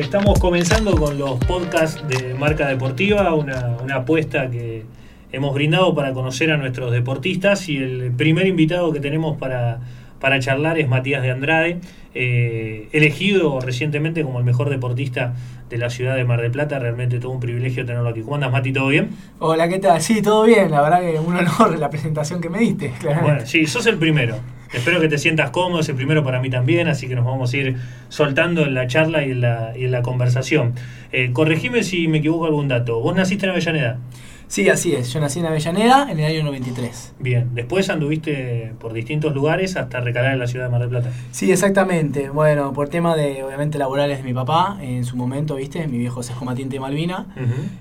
Estamos comenzando con los podcasts de Marca Deportiva, una, una, apuesta que hemos brindado para conocer a nuestros deportistas y el primer invitado que tenemos para, para charlar es Matías de Andrade, eh, elegido recientemente como el mejor deportista de la ciudad de Mar del Plata, realmente todo un privilegio tenerlo aquí. ¿Cómo andas Mati? ¿Todo bien? Hola, ¿qué tal? Sí, todo bien, la verdad que un honor la presentación que me diste. Bueno, sí, sos el primero. Espero que te sientas cómodo, es el primero para mí también, así que nos vamos a ir soltando en la charla y en la, y en la conversación. Eh, corregime si me equivoco algún dato. ¿Vos naciste en Avellaneda? Sí, así es. Yo nací en Avellaneda en el año 93. Bien, después anduviste por distintos lugares hasta recalar en la ciudad de Mar del Plata. Sí, exactamente. Bueno, por tema de, obviamente, laborales de mi papá, en su momento, viste, mi viejo es combatiente de Malvina,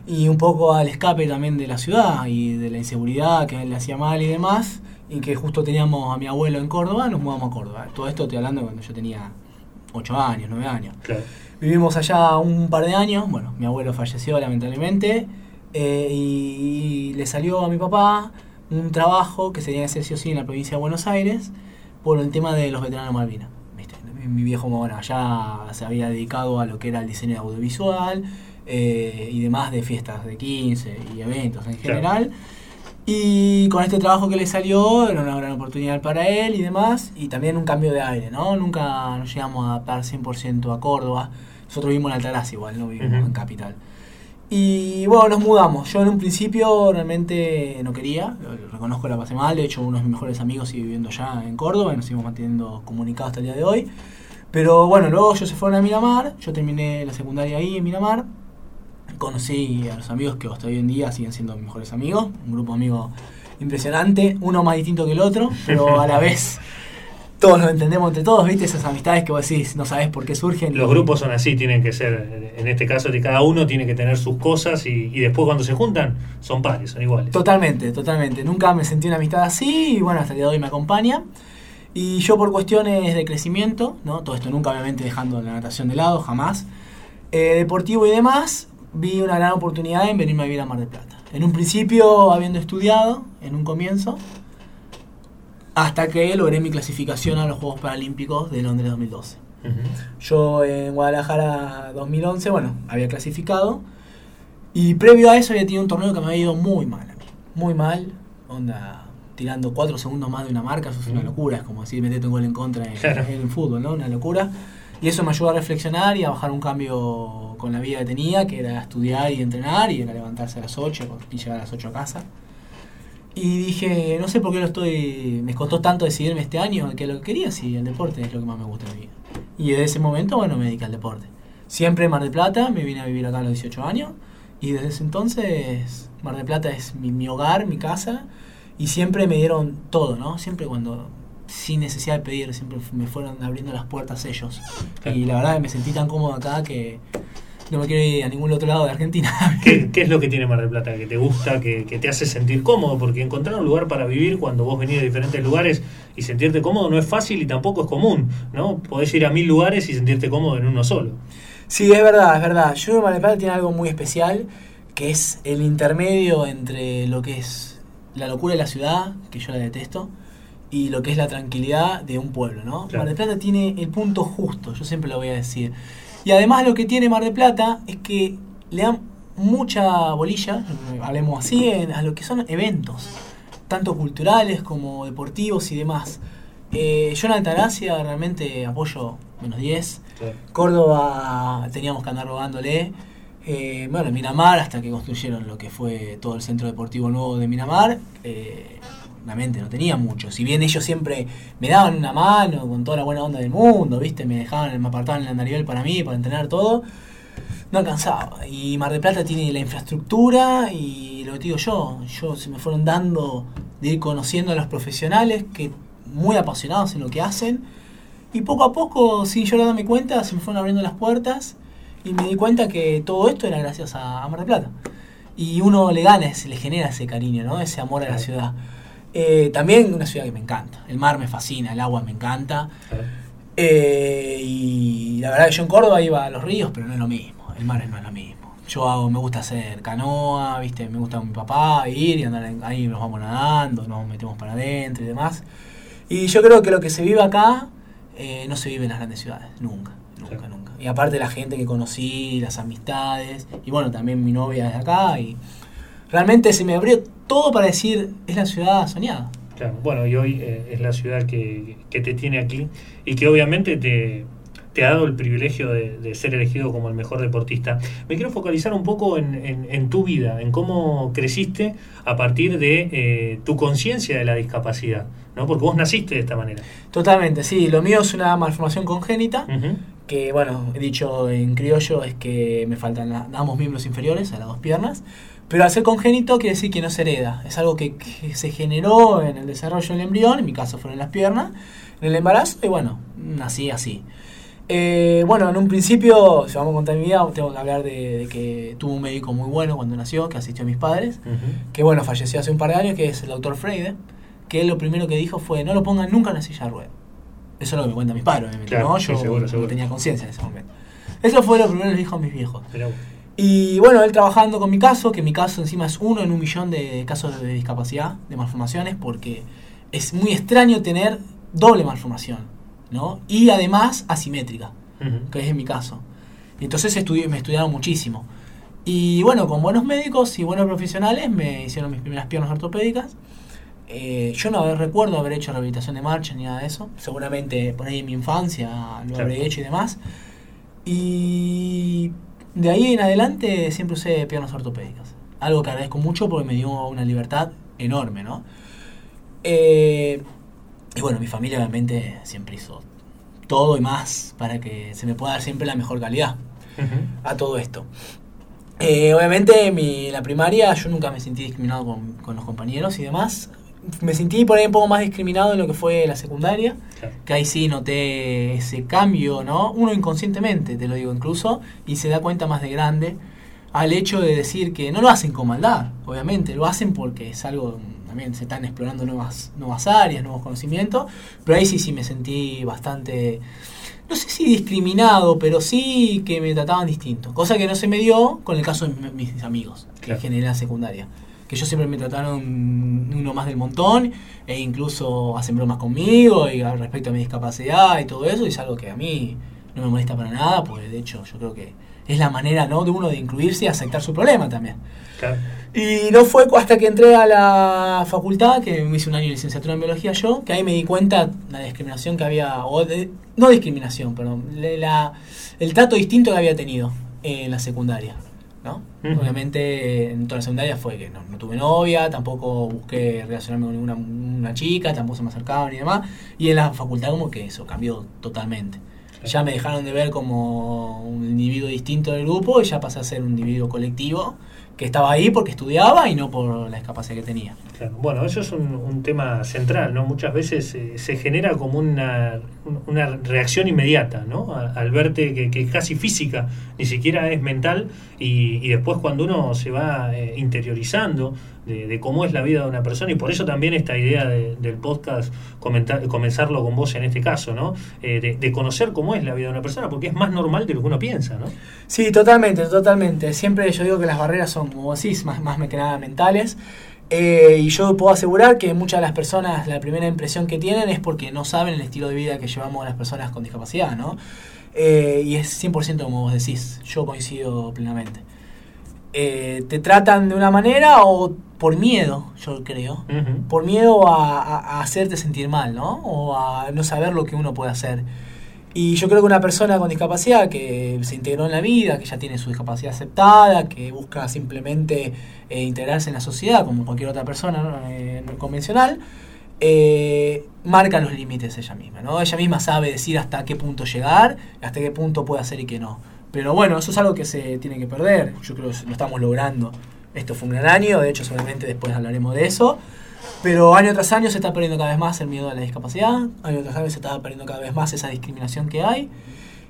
y un poco al escape también de la ciudad y de la inseguridad que él le hacía mal y demás y que justo teníamos a mi abuelo en Córdoba, nos mudamos a Córdoba. Todo esto estoy hablando cuando yo tenía 8 años, 9 años. Vivimos allá un par de años, bueno, mi abuelo falleció lamentablemente, eh, y, le salió a mi papá un trabajo que se tenía que hacer sí o sí en la provincia de Buenos Aires por el tema de los veteranos Malvinas. Mi viejo bueno, ya se había dedicado a lo que era el diseño audiovisual eh, y demás de fiestas de 15 y eventos en general. Y con este trabajo que le salió, era una gran oportunidad para él y demás, y también un cambio de aire, ¿no? Nunca nos llegamos a adaptar 100% a Córdoba. Nosotros vivimos en Altaraz igual, no vivimos en Capital. Y bueno, nos mudamos. Yo en un principio realmente no quería, lo, reconozco la pasé mal, de hecho uno de mis mejores amigos sigue viviendo ya en Córdoba y nos seguimos manteniendo comunicados hasta el día de hoy. Pero bueno, luego ellos se fueron a Miramar, yo terminé la secundaria ahí en Miramar, conocí a los amigos que hasta hoy en día siguen siendo mis mejores amigos, un grupo de amigos impresionante, uno más distinto que el otro, pero a la vez todos nos entendemos entre todos, ¿viste? Esas amistades que vos decís, no sabes por qué surgen. Los grupos son así, tienen que ser, en este caso, de cada uno tiene que tener sus cosas y, después cuando se juntan son pares, son iguales. Totalmente, totalmente. Nunca me sentí una amistad así y bueno, hasta el día de hoy me acompaña. Y yo por cuestiones de crecimiento, ¿no? Todo esto nunca obviamente dejando la natación de lado, jamás. Eh, deportivo y demás, vi una gran oportunidad en venirme a vivir a Mar del Plata. En un principio, habiendo estudiado, en un comienzo, hasta que logré mi clasificación a los Juegos Paralímpicos de Londres 2012. Yo en Guadalajara 2011, bueno, había clasificado. Y previo a eso había tenido un torneo que me había ido muy mal a mí. Muy mal. Onda, tirando 4 segundos más de una marca, eso es una locura. Es como decir, metete un gol en contra en, en el fútbol, ¿no? Una locura. Y eso me ayudó a reflexionar y a bajar un cambio con la vida que tenía, que era estudiar y entrenar, y era levantarse a las 8 y llegar a las 8 a casa. Y dije, no sé por qué lo estoy. Me costó tanto decidirme este año que lo que quería, si el deporte es lo que más me gusta en mi vida. Y desde ese momento, bueno, me dediqué al deporte. Siempre en Mar del Plata, me vine a vivir acá a los 18 años. Y desde ese entonces, Mar del Plata es mi, mi hogar, mi casa. Y siempre me dieron todo, ¿no? Siempre cuando sin necesidad de pedir, siempre me fueron abriendo las puertas ellos. Y la verdad me sentí tan cómodo acá que no me quiero ir a ningún otro lado de Argentina. ¿Qué, es lo que tiene Mar del Plata que te gusta, que, te hace sentir cómodo? Porque encontrar un lugar para vivir cuando vos venís de diferentes lugares y sentirte cómodo no es fácil y tampoco es común, ¿no? Podés ir a mil lugares y sentirte cómodo en uno solo. Sí, es verdad, es verdad. Yo Mar del Plata tiene algo muy especial, que es el intermedio entre lo que es la locura de la ciudad, que yo la detesto, y lo que es la tranquilidad de un pueblo, ¿no? Mar del Plata tiene el punto justo, yo siempre lo voy a decir. Y además lo que tiene Mar del Plata es que le dan mucha bolilla, hablemos así, a lo que son eventos, tanto culturales como deportivos y demás. Eh, yo en Altagracia realmente apoyo menos 10. Córdoba teníamos que andar rogándole. Eh, bueno, Miramar, hasta que construyeron lo que fue todo el centro deportivo nuevo de Miramar. Eh, no tenía mucho. Si bien ellos siempre me daban una mano con toda la buena onda del mundo, ¿viste? Me dejaban, me apartaban el andarivel para mí, para entrenar todo, no alcanzaba. Y Mar del Plata tiene la infraestructura y lo que digo yo, yo se me fueron dando de ir conociendo a los profesionales que muy apasionados en lo que hacen. Y poco a poco, sin yo darme cuenta, se me fueron abriendo las puertas y me di cuenta que todo esto era gracias a, Mar del Plata. Y uno le gana, se le genera ese cariño, ¿no? Ese amor a la ciudad. Eh, también una ciudad que me encanta. El mar me fascina, el agua me encanta. Eh, y la verdad que yo en Córdoba iba a los ríos, pero no es lo mismo. El mar no es lo mismo. Yo hago, me gusta hacer canoa, viste, me gusta con mi papá, ir y andar ahí, nos vamos nadando, nos metemos para adentro y demás. Y yo creo que lo que se vive acá eh, no se vive en las grandes ciudades, nunca, nunca, Sí. nunca. Y aparte la gente que conocí, las amistades, y bueno, también mi novia es de acá, y realmente se me abrió todo para decir, es la ciudad soñada. Claro, bueno, y hoy eh, es la ciudad que, que te tiene aquí y que obviamente te, te ha dado el privilegio de, de ser elegido como el mejor deportista. Me quiero focalizar un poco en, en- en tu vida, en cómo creciste a partir de eh, tu conciencia de la discapacidad, ¿no? Porque vos naciste de esta manera. Totalmente, sí, lo mío es una malformación congénita, Ujú. que bueno, he dicho en criollo es que me faltan la- ambos miembros inferiores, a las dos piernas, pero al ser congénito quiere decir que no se hereda, es algo que, que se generó en el desarrollo del embrión, en mi caso fueron las piernas, en el embarazo, y bueno, nací así. Eh, bueno, en un principio, si vamos a contar mi vida, tengo que hablar de, de que tuvo un médico muy bueno cuando nació, que asistió a mis padres, que bueno, falleció hace un par de años, que es el doctor Freide, que él lo primero que dijo fue, no lo pongan nunca en una silla de ruedas. Eso es lo que me cuentan mis padres, obviamente, Claro, ¿no? sí, Yo seguro, no seguro. tenía conciencia en ese momento. Eso fue lo primero que dijo a mis viejos. Vos. Y bueno, él trabajando con mi caso, que mi caso encima es uno en un millón de casos de discapacidad, de malformaciones, porque es muy extraño tener doble malformación, ¿no? Y además asimétrica, que es en mi caso. Y entonces estudié, me estudiaron muchísimo. Y bueno, con buenos médicos y buenos profesionales me hicieron mis primeras piernas ortopédicas. Eh, yo no recuerdo haber hecho rehabilitación de marcha ni nada de eso. Seguramente por ahí en mi infancia lo Claro. habré hecho y demás. Y de ahí en adelante siempre usé piernas ortopédicas. Algo que agradezco mucho porque me dio una libertad enorme, ¿no? Eh, y bueno, mi familia obviamente siempre hizo todo y más para que se me pueda dar siempre la mejor calidad a todo esto. Eh, obviamente mi, la primaria yo nunca me sentí discriminado con, con los compañeros y demás. Me sentí por ahí un poco más discriminado en lo que fue la secundaria, Claro. que ahí sí noté ese cambio, ¿no? Uno inconscientemente, te lo digo incluso, y se da cuenta más de grande al hecho de decir que no lo hacen con maldad, obviamente, lo hacen porque es algo, también se están explorando nuevas, nuevas áreas, nuevos conocimientos, pero ahí sí, sí me sentí bastante, no sé si discriminado, pero sí que me trataban distinto, cosa que no se me dio con el caso de mi- mis amigos, que generé en la secundaria. Que ellos siempre me trataron uno más del montón e incluso hacen bromas conmigo y al respecto a mi discapacidad y todo eso, y es algo que a mí no me molesta para nada, porque de hecho yo creo que es la manera ¿no? de uno de incluirse y aceptar su problema también. Claro. Y no fue hasta que entré a la facultad, que me hice un año de licenciatura en biología yo, que ahí me di cuenta la discriminación que había, o de- no discriminación, perdón, la- el trato distinto que había tenido en la secundaria. ¿No? Obviamente en toda la secundaria fue que no, no tuve novia, tampoco busqué relacionarme con ninguna una chica, tampoco se me acercaban y demás. Y en la facultad como que eso cambió totalmente. Ya me dejaron de ver como un individuo distinto del grupo y ya pasé a ser un individuo colectivo que estaba ahí porque estudiaba y no por la discapacidad que tenía. Claro. Bueno, eso es un, tema central, ¿no? Muchas veces eh, se genera como una, un- una reacción inmediata, ¿no? Al verte que, es casi física, ni siquiera es mental, y, y después cuando uno se va eh, interiorizando de, cómo es la vida de una persona, y por eso también esta idea de- del podcast, comentar, comenzarlo con vos en este caso, ¿no? Eh, de, conocer cómo es la vida de una persona, porque es más normal de lo que uno piensa, ¿no? Sí, totalmente, totalmente. Siempre yo digo que las barreras son, como decís, más, más que nada mentales. Eh, y yo puedo asegurar que muchas de las personas la primera impresión que tienen es porque no saben el estilo de vida que llevamos las personas con discapacidad, ¿no? Eh, y es 100% como vos decís, yo coincido plenamente. Eh, te tratan de una manera o por miedo, yo creo. Por miedo a, a- a hacerte sentir mal, ¿no? O a no saber lo que uno puede hacer. Y yo creo que una persona con discapacidad que se integró en la vida, que ya tiene su discapacidad aceptada, que busca simplemente eh, integrarse en la sociedad como cualquier otra persona ¿no? Eh, convencional, eh, marca los límites ella misma, ¿no? Ella misma sabe decir hasta qué punto llegar, hasta qué punto puede hacer y qué no. Pero bueno, eso es algo que se tiene que perder. Yo creo que lo estamos logrando. Esto fue un gran año, de hecho seguramente después hablaremos de eso. Pero año tras año se está perdiendo cada vez más el miedo a la discapacidad, año tras año se está perdiendo cada vez más esa discriminación que hay.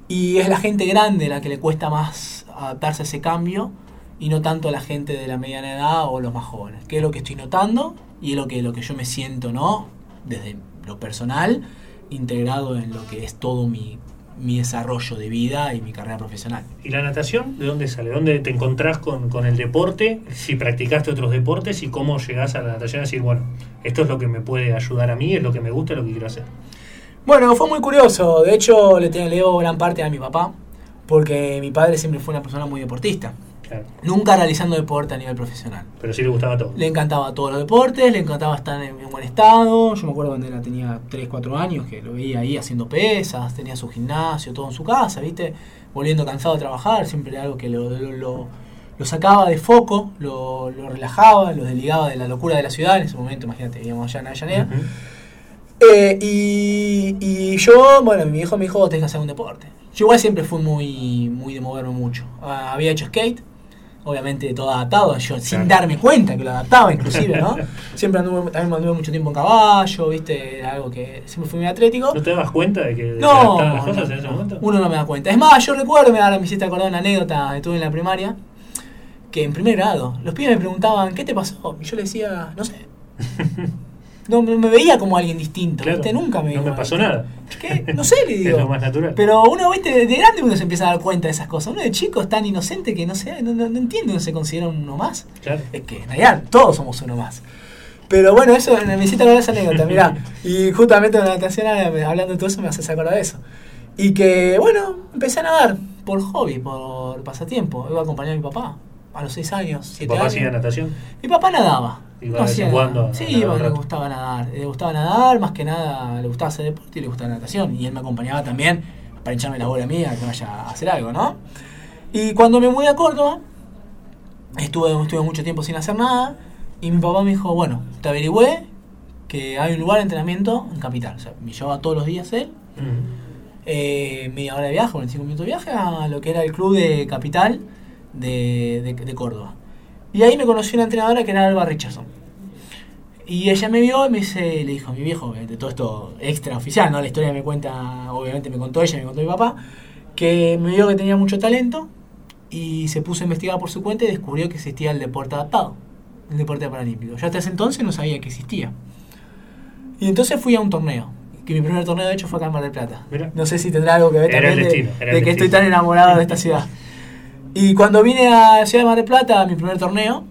Y es la gente grande la que le cuesta más adaptarse a ese cambio y no tanto la gente de la mediana edad o los más jóvenes. Que es lo que estoy notando y es lo que, lo que yo me siento, ¿no? Desde lo personal, integrado en lo que es todo mi, mi desarrollo de vida y mi carrera profesional. ¿Y la natación de dónde sale? ¿Dónde te encontrás con, con el deporte? Si practicaste otros deportes y cómo llegás a la natación a decir, bueno, esto es lo que me puede ayudar a mí, es lo que me gusta, es lo que quiero hacer. Bueno, fue muy curioso. De hecho, le, le debo gran parte a mi papá, porque mi padre siempre fue una persona muy deportista. Claro. Nunca realizando deporte a nivel profesional. Pero sí le gustaba todo. Le encantaba todos los deportes, le encantaba estar en, en buen estado. Yo me acuerdo cuando era, tenía 3, 4 años que lo veía ahí haciendo pesas, tenía su gimnasio, todo en su casa, ¿viste? Volviendo cansado de trabajar, siempre era algo que lo, lo, lo- lo sacaba de foco, lo, lo relajaba, lo desligaba de la locura de la ciudad. En ese momento, imagínate, vivíamos allá en Avellaneda. Eh, y, y yo, bueno, mi hijo me dijo, "Vos tenés que hacer un deporte. Yo igual siempre fui muy, muy de moverme mucho. Ah, había hecho skate, obviamente todo adaptado, yo sin darme cuenta que lo adaptaba inclusive, ¿no? Siempre anduve, también anduve mucho tiempo en caballo, viste, era algo que siempre fui muy atlético. ¿No te dabas cuenta de que No, adaptaban las cosas no, en ese momento? uno no me da cuenta. Es más, yo recuerdo, me, ahora me hiciste acordar una anécdota que tuve en la primaria, que en primer grado, los pibes me preguntaban, ¿qué te pasó? Y yo le decía, no sé. No, me, veía como alguien distinto, Claro, ¿viste? Nunca me no me pasó alguien- nada. ¿Qué? No sé, le Es digo. lo más natural. Pero uno, viste, de grande uno se empieza a dar cuenta de esas cosas. Uno de chico es tan inocente que no sé, no, no, no entiende, no se considera uno más. Claro. Es que en realidad todos somos uno más. Pero bueno, eso me hiciste acordar esa anécdota, mirá. Y justamente en la natación, ahora, hablando de todo eso, me haces acordar de eso. Y que, bueno, empecé a nadar por hobby, por pasatiempo. Iba a acompañar a mi papá a los 6 años, ¿Tu 7 papá años. hacía natación? Mi papá nadaba. Iba de vez nada. cuando Sí, iba, le gustaba nadar. Le gustaba nadar, más que nada le gustaba hacer deporte y le gustaba natación. Y él me acompañaba también para hincharme la bola mía, que vaya a hacer algo, ¿no? Y cuando me mudé a Córdoba, estuve, estuve mucho tiempo sin hacer nada. Y mi papá me dijo, bueno, te averigüé que hay un lugar de entrenamiento en Capital. O sea, me llevaba todos los días él Ujú. eh, media hora de viaje, 45 minutos de viaje, a lo que era el club de capital de, de- de Córdoba. Y ahí me conoció una entrenadora que era Alba Richardson. Y ella me vio y me dice, le dijo a mi viejo, de todo esto extra oficial, ¿no? La historia me cuenta, obviamente me contó ella, me contó mi papá, que me vio que tenía mucho talento y se puso a investigar por su cuenta y descubrió que existía el deporte adaptado, el deporte paralímpico. Yo hasta ese entonces no sabía que existía. Y entonces fui a un torneo, que mi primer torneo de hecho fue acá en Mar del Plata. Mira. No sé si tendrá algo que ver también de- de, que estoy tan enamorado de esta ciudad. Y cuando vine a Ciudad de Mar del Plata, a mi primer torneo,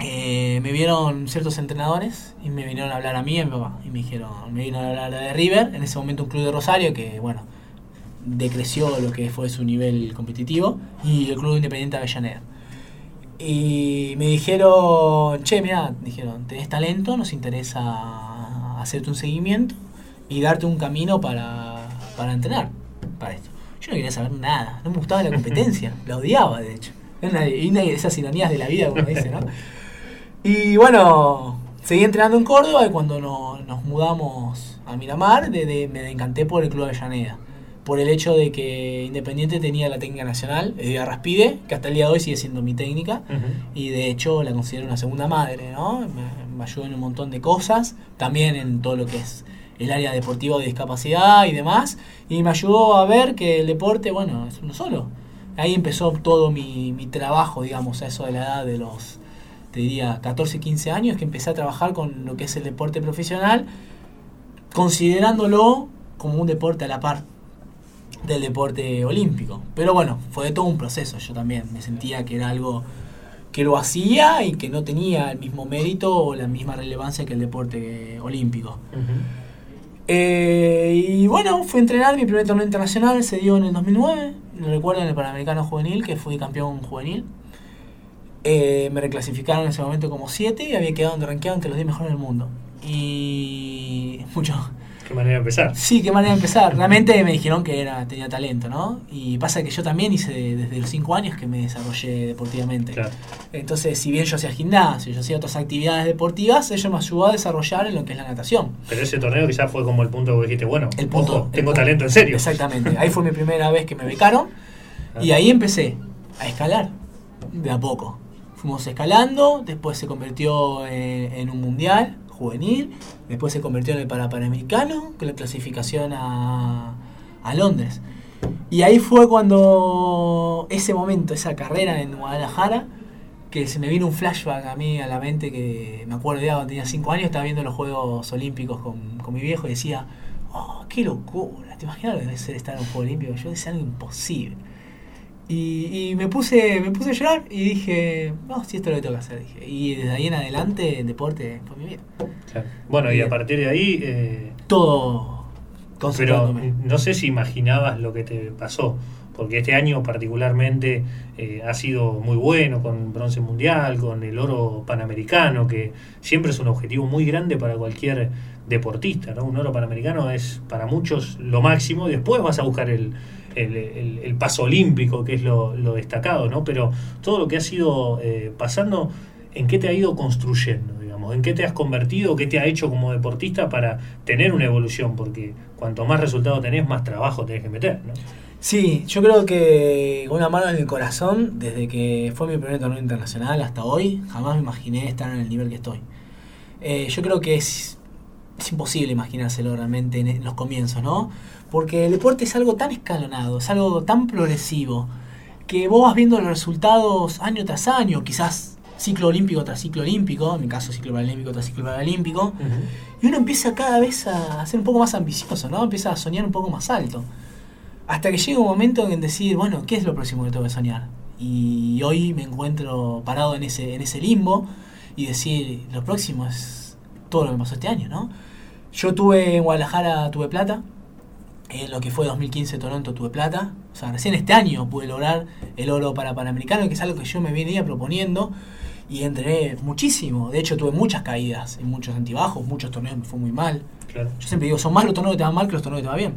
eh, me vieron ciertos entrenadores y me vinieron a hablar a mí y mi papá. Y me dijeron, me vino a hablar de River, en ese momento un club de Rosario que, bueno, decreció lo que fue su nivel competitivo, y el club independiente de Avellaneda. Y me dijeron, che, mira, dijeron, tenés talento, nos interesa hacerte un seguimiento y darte un camino para, para entrenar para esto. Yo no quería saber nada, no me gustaba la competencia, la odiaba de hecho. Es una, de esas ironías de la vida, como dice, ¿no? Y bueno, seguí entrenando en Córdoba y cuando no- nos mudamos a Miramar, de, de- me encanté por el Club Avellaneda. Por el hecho de que Independiente tenía la técnica nacional, Edgar Raspide, que hasta el día de hoy sigue siendo mi técnica. Y de hecho la considero una segunda madre, ¿no? Me, me ayudó en un montón de cosas, también en todo lo que es el área deportiva de discapacidad y demás. Y me ayudó a ver que el deporte, bueno, es uno solo. Ahí empezó todo mi, mi trabajo, digamos, a eso de la edad de los, te diría, 14, 15 años, que empecé a trabajar con lo que es el deporte profesional, considerándolo como un deporte a la par del deporte olímpico. Pero bueno, fue todo un proceso. Yo también me sentía que era algo que lo hacía y que no tenía el mismo mérito o la misma relevancia que el deporte olímpico. Ujú. Eh, y bueno, fui a entrenar, mi primer torneo internacional se dio en el 2009, lo recuerdo en el Panamericano Juvenil, que fui campeón juvenil. Eh, me reclasificaron en ese momento como 7 y había quedado rankeado entre los 10 mejores del mundo. Y mucho, Qué manera de empezar. Sí, qué manera de empezar. Realmente me dijeron que era, tenía talento, ¿no? Y pasa que yo también hice desde los 5 años que me desarrollé deportivamente. Claro. Entonces, si bien yo hacía gimnasio, yo hacía otras actividades deportivas, ello me ayudó a desarrollar en lo que es la natación. Pero ese torneo quizás fue como el punto que dijiste, bueno, El punto, ojo, el tengo punto. talento en serio. Exactamente. Ahí fue mi primera vez que me becaron y ahí empecé a escalar de a poco. Fuimos escalando, después se convirtió en, en un mundial juvenil, después se convirtió en el Parapanamericano, con la clasificación a, Londres. Y ahí fue cuando ese momento, esa carrera en Guadalajara, que se me vino un flashback a mí a la mente que me acuerdo ya cuando tenía 5 años, estaba viendo los Juegos Olímpicos con, con mi viejo y decía, oh, qué locura, ¿te imaginas lo que debe ser estar en un Juego Olímpico? Yo decía algo imposible. Y, y me puse me puse a llorar y dije, no, si esto es lo que tengo que hacer. Dije. Y desde ahí en adelante el deporte fue mi vida. Claro. Bueno, y a partir de ahí, eh, Todo, pero no sé si imaginabas lo que te pasó, porque este año particularmente eh, ha sido muy bueno con bronce mundial, con el oro panamericano, que siempre es un objetivo muy grande para cualquier deportista. ¿no? Un oro panamericano es para muchos lo máximo, y después vas a buscar el, el, paso olímpico, que es lo, destacado, ¿no? pero todo lo que ha sido eh, pasando, ¿en qué te ha ido construyendo? Digamos? ¿En qué te has convertido? ¿Qué te ha hecho como deportista para tener una evolución? Porque cuanto más resultados tenés, más trabajo tenés que meter. ¿no? Sí, yo creo que una mano en el corazón, desde que fue mi primer torneo internacional hasta hoy, jamás me imaginé estar en el nivel que estoy. Eh, yo creo que es, es, imposible imaginárselo realmente en los comienzos, ¿no? Porque el deporte es algo tan escalonado, es algo tan progresivo, que vos vas viendo los resultados año tras año, quizás ciclo olímpico tras ciclo olímpico, en mi caso ciclo paralímpico tras ciclo paralímpico, y uno empieza cada vez a ser un poco más ambicioso, ¿no? Empieza a soñar un poco más alto. Hasta que llega un momento en decir, bueno, ¿qué es lo próximo que tengo que soñar? Y hoy me encuentro parado en ese, en ese limbo y decir, lo próximo es todo lo que pasó este año, ¿no? Yo tuve en Guadalajara, tuve plata, en lo que fue 2015 Toronto tuve plata, o sea, recién este año pude lograr el oro para Panamericano, que es algo que yo me venía proponiendo y entrené muchísimo. De hecho, tuve muchas caídas en muchos antibajos, muchos torneos me fue muy mal. Yo siempre digo, son más los torneos que te van mal que los torneos que te van bien.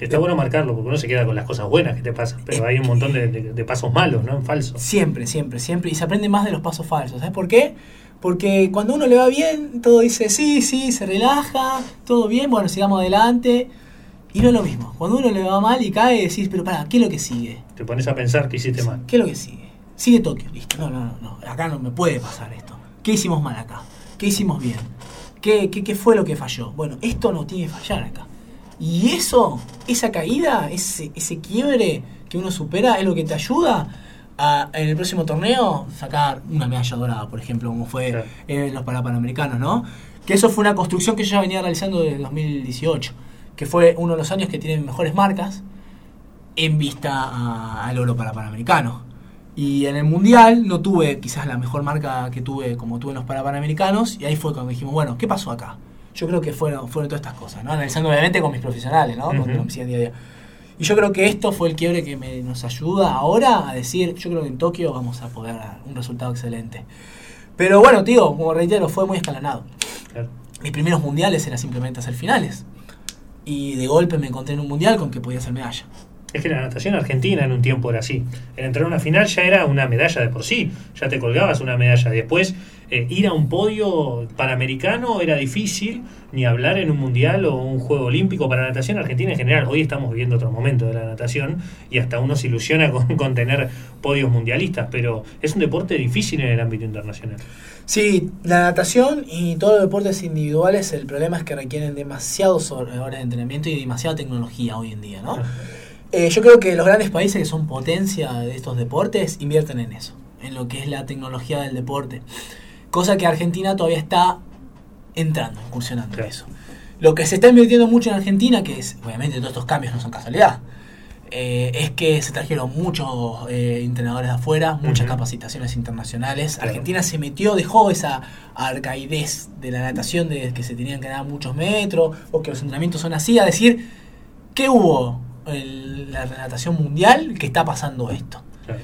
Está bueno marcarlo, porque uno se queda con las cosas buenas que te pasan, pero hay un montón de, pasos malos, ¿no? En falso. Siempre, siempre, siempre. Y se aprende más de los pasos falsos. ¿Sabes por qué? Porque cuando uno le va bien, todo dice sí, sí, se relaja, todo bien, bueno, sigamos adelante. Y no es lo mismo. Cuando uno le va mal y cae, decís, pero para, ¿qué es lo que sigue? Te pones a pensar que hiciste mal. ¿Qué es lo que sigue? Sigue Tokio, listo. No, no, no, acá no me puede pasar esto. ¿Qué hicimos mal acá? ¿Qué hicimos bien? ¿Qué, qué, fue lo que falló? Bueno, esto no tiene que fallar acá. Y eso, esa caída, ese, ese quiebre que uno supera, es lo que te ayuda a, en el próximo torneo, sacar una medalla dorada, por ejemplo, como fue en los Parapanamericanos, ¿no? Que eso fue una construcción que yo ya venía realizando desde 2018, que fue uno de los años que tienen mejores marcas en vista al oro para Panamericano. Y en el Mundial no tuve quizás la mejor marca que tuve como tuve en los Parapanamericanos y ahí fue cuando dijimos, bueno, ¿qué pasó acá? Yo creo que fueron, fueron todas estas cosas, ¿no? Analizando obviamente con mis profesionales, ¿no? día a día. Y yo creo que esto fue el quiebre que me, nos ayuda ahora a decir, yo creo que en Tokio vamos a poder dar un resultado excelente. Pero bueno, tío, como reitero, fue muy escalonado. Mis primeros mundiales eran simplemente hacer finales. Y de golpe me encontré en un mundial con que podía hacer medalla. Es que la natación argentina en un tiempo era así. El entrar a una final ya era una medalla de por sí, ya te colgabas una medalla. Después, eh, ir a un podio panamericano era difícil, ni hablar en un mundial o un juego olímpico para la natación argentina en general. Hoy estamos viviendo otro momento de la natación y hasta uno se ilusiona con, con tener podios mundialistas, pero es un deporte difícil en el ámbito internacional. Sí, la natación y todos los deportes individuales, el problema es que requieren demasiados horas de entrenamiento y demasiada tecnología hoy en día, ¿no? Eh, yo creo que los grandes países que son potencia de estos deportes invierten en eso, en lo que es la tecnología del deporte. Cosa que Argentina todavía está entrando, incursionando en eso. Lo que se está invirtiendo mucho en Argentina, que es, obviamente todos estos cambios no son casualidad, eh, es que se trajeron muchos eh, entrenadores de afuera, muchas capacitaciones internacionales. Argentina se metió, dejó esa arcaidez de la natación de que se tenían que dar muchos metros o que los entrenamientos son así, a decir, ¿qué hubo? La natación mundial que está pasando esto.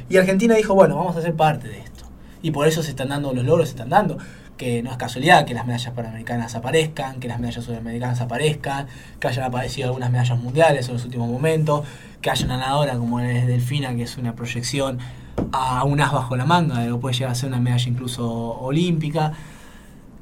Y Argentina dijo, bueno, vamos a ser parte de esto. Y por eso se están dando los logros, se están dando. Que no es casualidad que las medallas panamericanas aparezcan, que las medallas sudamericanas aparezcan, que hayan aparecido algunas medallas mundiales en los últimos momentos, que haya una nadadora como es Delfina, que es una proyección a un as bajo la manga, que puede llegar a ser una medalla incluso olímpica.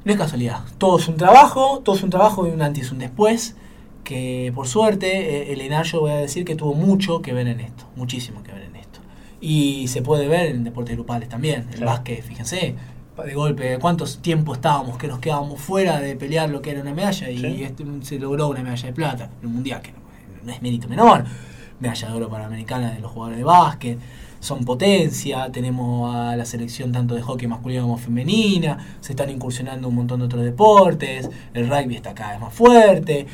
No es casualidad. Todo es un trabajo, todo es un trabajo y un antes y un después que por suerte eh, el Enayo voy a decir que tuvo mucho que ver en esto, muchísimo que ver en esto. Y se puede ver en deportes grupales también, el básquet, fíjense, de golpe, cuántos tiempo estábamos que nos quedábamos fuera de pelear lo que era una medalla y este, se logró una medalla de plata en un mundial, que no, es mérito menor, medalla de oro para americana de los jugadores de básquet. Son potencia, tenemos a la selección tanto de hockey masculina como femenina, se están incursionando un montón de otros deportes, el rugby está cada vez más fuerte,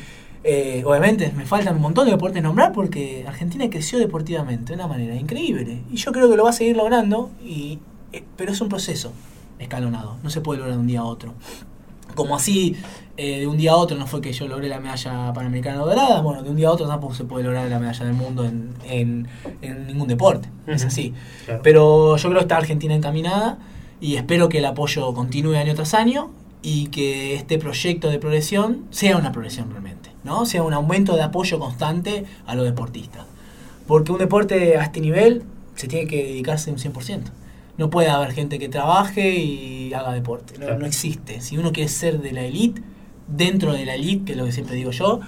eh, obviamente me faltan un montón de deportes nombrar porque Argentina creció deportivamente de una manera increíble. Y yo creo que lo va a seguir logrando, y, eh, pero es un proceso escalonado, no se puede lograr de un día a otro. como así eh, de un día a otro no fue que yo logré la medalla panamericana dorada, bueno, de un día a otro tampoco se puede lograr la medalla del mundo en, en, en ningún deporte, es así. Claro. Pero yo creo que está Argentina encaminada y espero que el apoyo continúe año tras año y que este proyecto de progresión sea una progresión realmente, ¿no? Sea un aumento de apoyo constante a los deportistas. Porque un deporte a este nivel se tiene que dedicarse un 100%. No puede haber gente que trabaje y haga deporte. No existe. Si uno quiere ser de la elite, dentro de la elite, que es lo que siempre digo yo,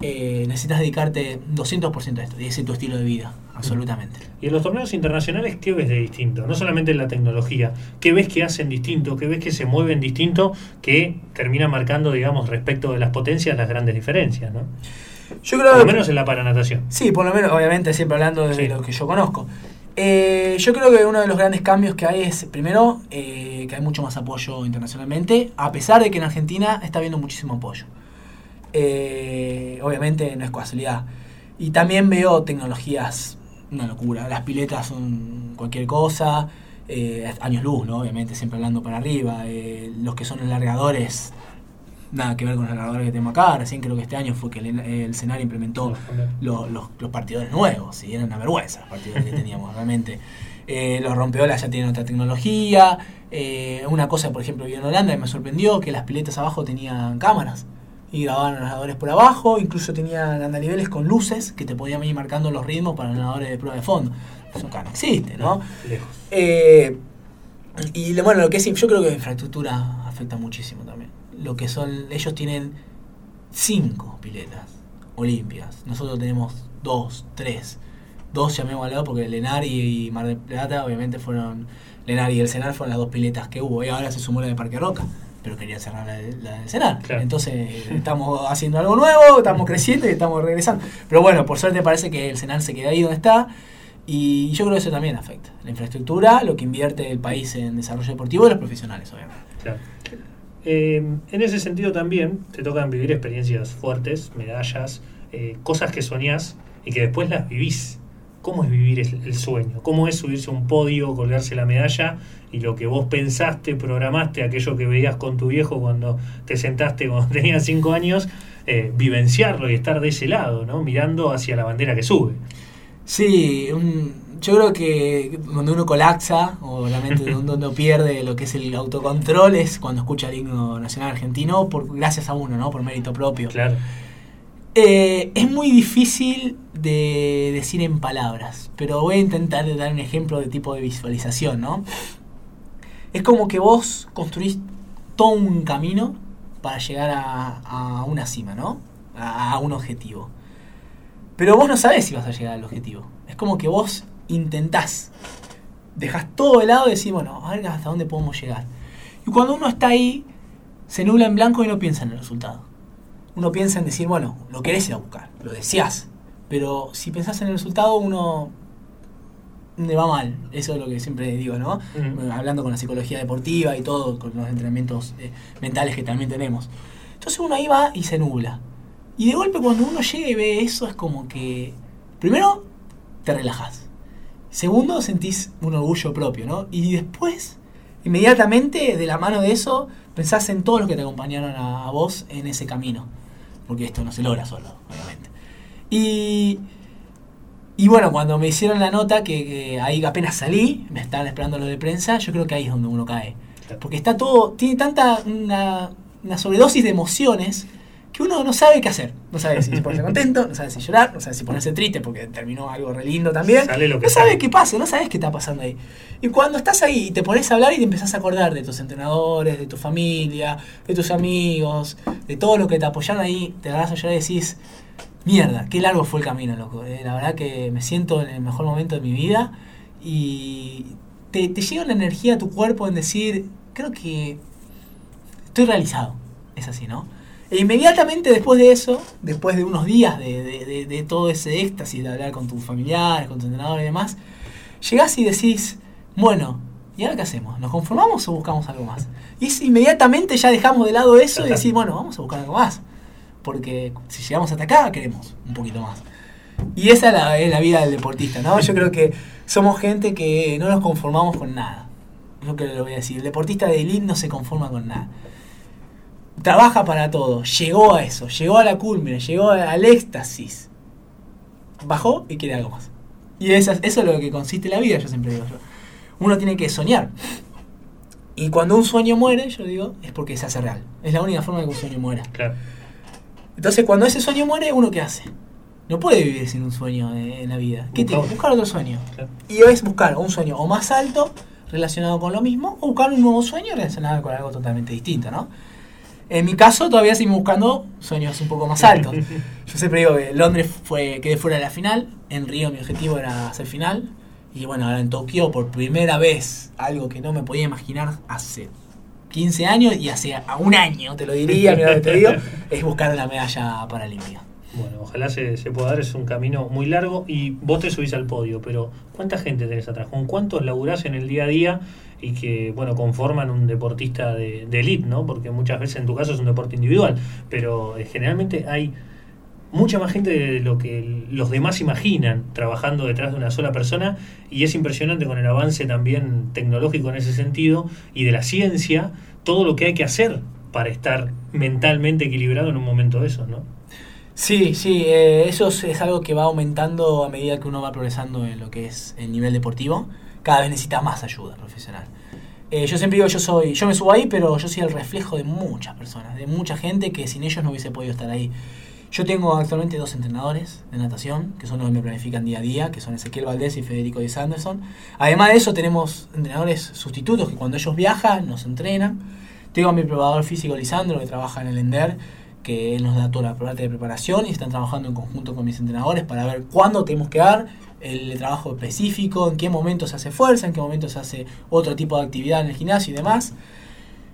eh, necesitas dedicarte 200% a esto. Y ese es tu estilo de vida, absolutamente. Y en los torneos internacionales, ¿qué ves de distinto? No solamente en la tecnología, ¿qué ves que hacen distinto? ¿Qué ves que se mueven distinto? Que termina marcando, digamos, respecto de las potencias, las grandes diferencias, ¿no? Yo Por creo lo que menos en la paranatación. Sí, por lo menos, obviamente, siempre hablando de Sí. lo que yo conozco. Eh, yo creo que uno de los grandes cambios que hay es, primero, eh, que hay mucho más apoyo internacionalmente, a pesar de que en Argentina está habiendo muchísimo apoyo. Eh, obviamente no es casualidad. Y también veo tecnologías, una locura. Las piletas son cualquier cosa, eh, años luz, ¿no? Obviamente, siempre hablando para arriba. Eh, los que son alargadores, nada que ver con los alargadores que tenemos acá. Recién creo que este año fue que el, el Senar implementó los, los, los partidores nuevos, y era una vergüenza los partidores que teníamos realmente. Eh, los rompeolas ya tienen otra tecnología. Eh, una cosa, por ejemplo, vi en Holanda y me sorprendió que las piletas abajo tenían cámaras y grababan los nadadores por abajo, incluso tenían andaniveles con luces que te podían ir marcando los ritmos para los nadadores de prueba de fondo. Eso acá no existe, ¿no? Lejos. Eh, y bueno, lo que es, yo creo que la infraestructura afecta muchísimo también. Lo que son, ellos tienen cinco piletas olímpicas. Nosotros tenemos dos, tres. Dos llamémoslo porque Lenar y, y Mar del Plata obviamente fueron, Lenar y el Senar fueron las dos piletas que hubo. Y ahora se sumó la de Parque Roca, pero querían cerrar la, de- la del Senar. Claro. Entonces estamos haciendo algo nuevo, estamos creciendo y estamos regresando. Pero bueno, por suerte parece que el Senar se queda ahí donde está. Y yo creo que eso también afecta. La infraestructura, lo que invierte el país en desarrollo deportivo y los profesionales, obviamente. Claro. Eh, en ese sentido también te tocan vivir experiencias fuertes, medallas, eh, cosas que soñás y que después las vivís. ¿Cómo es vivir el, el sueño? ¿Cómo es subirse a un podio, colgarse la medalla y lo que vos pensaste, programaste, aquello que veías con tu viejo cuando te sentaste cuando tenías cinco años, eh, vivenciarlo y estar de ese lado, ¿no? mirando hacia la bandera que sube? Sí, un- yo creo que cuando uno colapsa o realmente donde uno pierde lo que es el autocontrol es cuando escucha el himno nacional argentino por gracias a uno, ¿no? Por mérito propio. Claro. Eh, es muy difícil de decir en palabras, pero voy a intentar dar un ejemplo de tipo de visualización, ¿no? Es como que vos construís todo un camino para llegar a, una cima, ¿no? A, un objetivo. Pero vos no sabés si vas a llegar al objetivo. Es como que vos intentás, dejás todo de lado y decís, bueno, a ver hasta dónde podemos llegar. Y cuando uno está ahí, se nubla en blanco y no piensa en el resultado uno piensa en decir, bueno, lo querés ir a buscar, lo deseás. Pero si pensás en el resultado, uno le va mal. Eso es lo que siempre digo, ¿no? Hablando con la psicología deportiva y todo, con los entrenamientos eh, mentales que también tenemos. Entonces uno ahí va y se nubla. Y de golpe cuando uno llega y ve eso es como que, primero, te relajas. Segundo, sentís un orgullo propio, ¿no? Y después, inmediatamente, de la mano de eso, pensás en todos los que te acompañaron a, a vos en ese camino. Porque esto no se logra solo, obviamente. Y, y bueno, cuando me hicieron la nota, que, que ahí apenas salí, me estaban esperando lo de prensa, yo creo que ahí es donde uno cae. Porque está todo, tiene tanta una, una sobredosis de emociones que uno no sabe qué hacer. No sabe si ponerse contento, no sabe si llorar, no sabe si ponerse triste porque terminó algo re lindo también. Sale lo que no sabes sale. qué pasa, no sabes qué está pasando ahí. Y cuando estás ahí y te pones a hablar y te empezás a acordar de tus entrenadores, de tu familia, de tus amigos, de todo lo que te apoyaron ahí, te agarras a llorar y decís, mierda, qué largo fue el camino, loco. Eh, la verdad que me siento en el mejor momento de mi vida y te, te llega una energía a tu cuerpo en decir, creo que estoy realizado. Es así, ¿no? E inmediatamente después de eso, después de unos días de, de- de- de todo ese éxtasis de hablar con tus familiares, con tu entrenador y demás, llegás y decís, bueno, ¿y ahora qué hacemos? ¿Nos conformamos o buscamos algo más? Y es inmediatamente ya dejamos de lado eso y decís, bueno, vamos a buscar algo más. Porque si llegamos hasta acá, queremos un poquito más. Y esa es la, es la vida del deportista, ¿no? Yo creo que somos gente que no nos conformamos con nada. Yo creo que lo voy a decir. El deportista de elite no se conforma con nada. Trabaja para todo, llegó a eso, llegó a la culmine, llegó al éxtasis, bajó y quiere algo más. Y eso, eso es lo que consiste la vida, yo siempre digo yo. Uno tiene que soñar. Y cuando un sueño muere, yo digo, es porque se hace real. Es la única forma de que un sueño muera. Claro. Entonces, cuando ese sueño muere, ¿uno qué hace? No puede vivir sin un sueño eh, en la vida. ¿Qué tiene? Buscar- Buscar otro sueño. Claro. Y es buscar un sueño o más alto, relacionado con lo mismo, o buscar un nuevo sueño relacionado con algo totalmente distinto, ¿no? En mi caso, todavía sigo buscando sueños un poco más altos. Yo siempre digo que Londres fue, quedé fuera de la final, en Río mi objetivo era hacer final, y bueno, ahora en Tokio por primera vez, algo que no me podía imaginar hace 15 años y hace a un año, te lo diría, mira lo que te digo, es buscar la medalla paralímpica. Bueno, ojalá se, se pueda dar, es un camino muy largo y vos te subís al podio, pero ¿cuánta gente tenés atrás? ¿Con cuántos laburás en el día a día y que, bueno, conforman un deportista de, de elite, ¿no? Porque muchas veces en tu caso es un deporte individual, pero eh, generalmente hay mucha más gente de lo que los demás imaginan trabajando detrás de una sola persona y es impresionante con el avance también tecnológico en ese sentido y de la ciencia, todo lo que hay que hacer para estar mentalmente equilibrado en un momento de esos, ¿no? Sí, sí, eh, eso es, es algo que va aumentando a medida que uno va progresando en lo que es el nivel deportivo. Cada vez necesita más ayuda profesional. Eh, yo siempre digo, yo soy, yo me subo ahí, pero yo soy el reflejo de muchas personas, de mucha gente que sin ellos no hubiese podido estar ahí. Yo tengo actualmente dos entrenadores de natación, que son los que me planifican día a día, que son Ezequiel Valdés y Federico Díaz Anderson. Además de eso, tenemos entrenadores sustitutos que cuando ellos viajan nos entrenan. Tengo a mi probador físico Lisandro, que trabaja en el ENDER, que él nos da toda la parte de preparación y están trabajando en conjunto con mis entrenadores para ver cuándo tenemos que dar el trabajo específico, en qué momento se hace fuerza, en qué momento se hace otro tipo de actividad en el gimnasio y demás.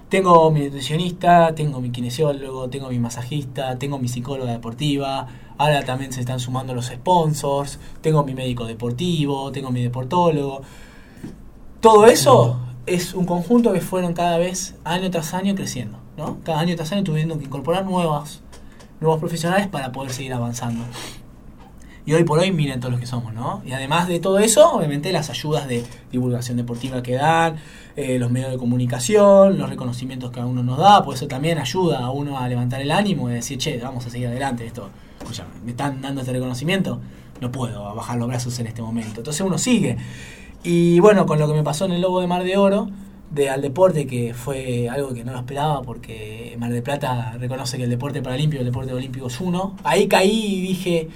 Tengo mi nutricionista, tengo mi kinesiólogo, tengo mi masajista, tengo mi psicóloga deportiva. Ahora también se están sumando los sponsors. Tengo mi médico deportivo, tengo mi deportólogo. Todo eso es un conjunto que fueron cada vez año tras año creciendo. ¿no? Cada año tras año tuvieron que incorporar nuevos, nuevos profesionales para poder seguir avanzando. Y hoy por hoy miren todos los que somos, ¿no? Y además de todo eso, obviamente las ayudas de divulgación deportiva que dan, eh, los medios de comunicación, los reconocimientos que a uno nos da, por eso también ayuda a uno a levantar el ánimo y decir, che, vamos a seguir adelante, esto, escucha, me están dando este reconocimiento, no puedo bajar los brazos en este momento. Entonces uno sigue. Y bueno, con lo que me pasó en el Lobo de Mar de Oro, de al deporte, que fue algo que no lo esperaba porque Mar de Plata reconoce que el deporte paralímpico el deporte olímpico es uno. Ahí caí y dije,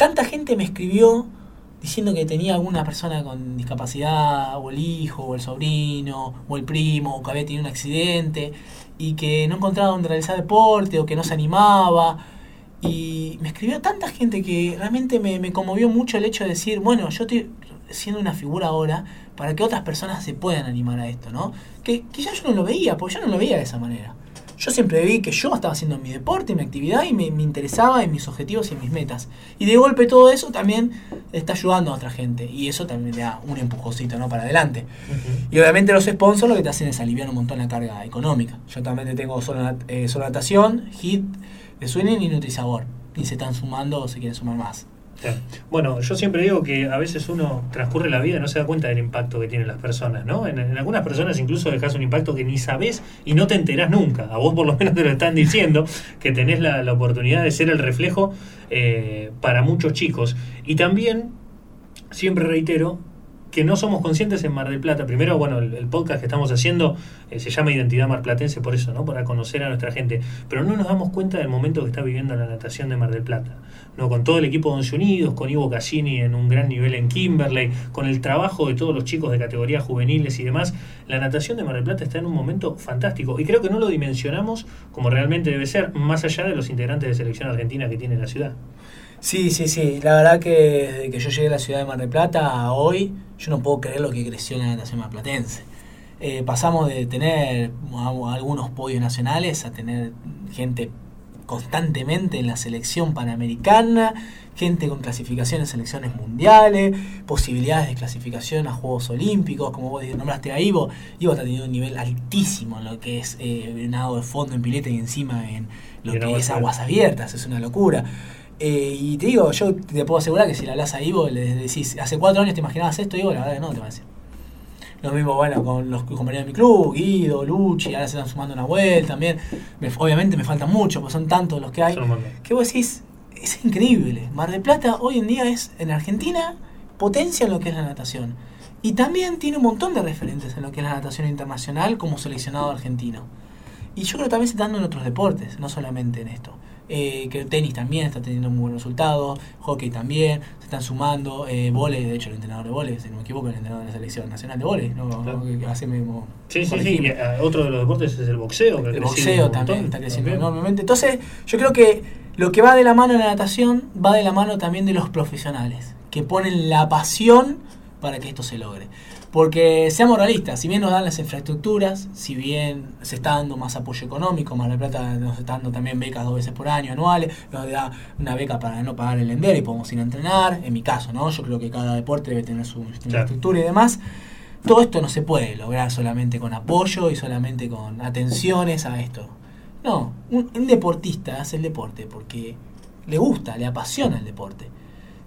tanta gente me escribió diciendo que tenía alguna persona con discapacidad, o el hijo, o el sobrino, o el primo, o que había tenido un accidente, y que no encontraba dónde realizar deporte, o que no se animaba. Y me escribió tanta gente que realmente me, conmovió mucho el hecho de decir, bueno, yo estoy siendo una figura ahora para que otras personas se puedan animar a esto, ¿no? Que quizás yo no lo veía, porque yo no lo veía de esa manera. Yo siempre vi que yo estaba haciendo mi deporte, mi actividad y me, me, interesaba en mis objetivos y en mis metas. Y de golpe todo eso también está ayudando a otra gente. Y eso también le da un empujoncito ¿no? para adelante. Uh -huh. Y obviamente los sponsors lo que te hacen es aliviar un montón la carga económica. Yo también tengo solo, eh, solo natación, hit, de swimming y nutrisabor. Y se están sumando o se quieren sumar más. Bueno, yo siempre digo que a veces uno transcurre la vida y no se da cuenta del impacto que tienen las personas, ¿no? En, algunas personas incluso dejas un impacto que ni sabes y no te enterás nunca. A vos por lo menos te lo están diciendo, que tenés la, la oportunidad de ser el reflejo eh, para muchos chicos. Y también, siempre reitero, que no somos conscientes en Mar del Plata. Primero, bueno, el, podcast que estamos haciendo eh, se llama Identidad Marplatense por eso, ¿no? Para conocer a nuestra gente. Pero no nos damos cuenta del momento que está viviendo la natación de Mar del Plata. ¿no? Con todo el equipo de Once Unidos, con Ivo Cassini en un gran nivel en Kimberley, con el trabajo de todos los chicos de categorías juveniles y demás, la natación de Mar del Plata está en un momento fantástico. Y creo que no lo dimensionamos como realmente debe ser, más allá de los integrantes de selección argentina que tiene la ciudad. Sí, sí, sí. La verdad que desde que yo llegué a la ciudad de Mar del Plata hoy, yo no puedo creer lo que creció la natación marplatense. Eh, pasamos de tener algunos podios nacionales a tener gente constantemente en la selección panamericana, gente con clasificación en selecciones mundiales, posibilidades de clasificación a Juegos Olímpicos, como vos nombraste a Ivo, Ivo está teniendo un nivel altísimo en lo que es eh, nado de fondo en pileta y encima en lo que es aguas abiertas, es una locura. Eh, y te digo, yo te puedo asegurar que si le hablas a Ivo, le decís, hace cuatro años te imaginabas esto, Ivo, la verdad que no, te va a decir. Lo mismo, bueno, con los compañeros de mi club, Guido, Luchi, ahora se están sumando una vuelta también. Me- obviamente me faltan muchos, pues son tantos los que hay. Que vos decís, es increíble. Mar del Plata hoy en día es, en Argentina, potencia en lo que es la natación. Y también tiene un montón de referentes en lo que es la natación internacional como seleccionado argentino. Y yo creo que también se está dando en otros deportes, no solamente en esto. Eh, que el tenis también está teniendo muy buenos resultados, hockey también, se están sumando, eh, vóley, de hecho el entrenador de vóley, si no me equivoco, el entrenador de la selección nacional de vóley, ¿no? Claro. Hace mismo- Sí, sí, sí. Y, eh, otro de los deportes es el boxeo. que El boxeo también está creciendo también. enormemente. Entonces, yo creo que lo que va de la mano en la natación va de la mano también de los profesionales, que ponen la pasión para que esto se logre. Porque seamos realistas, si bien nos dan las infraestructuras, si bien se está dando más apoyo económico, Mar del Plata nos está dando también becas dos veces por año, anuales, nos da una beca para no pagar el ender y podemos ir a entrenar, en mi caso, ¿no? Yo creo que cada deporte debe tener su infraestructura y demás. Todo esto no se puede lograr solamente con apoyo y solamente con atenciones a esto. No, un, un deportista hace el deporte porque le gusta, le apasiona el deporte.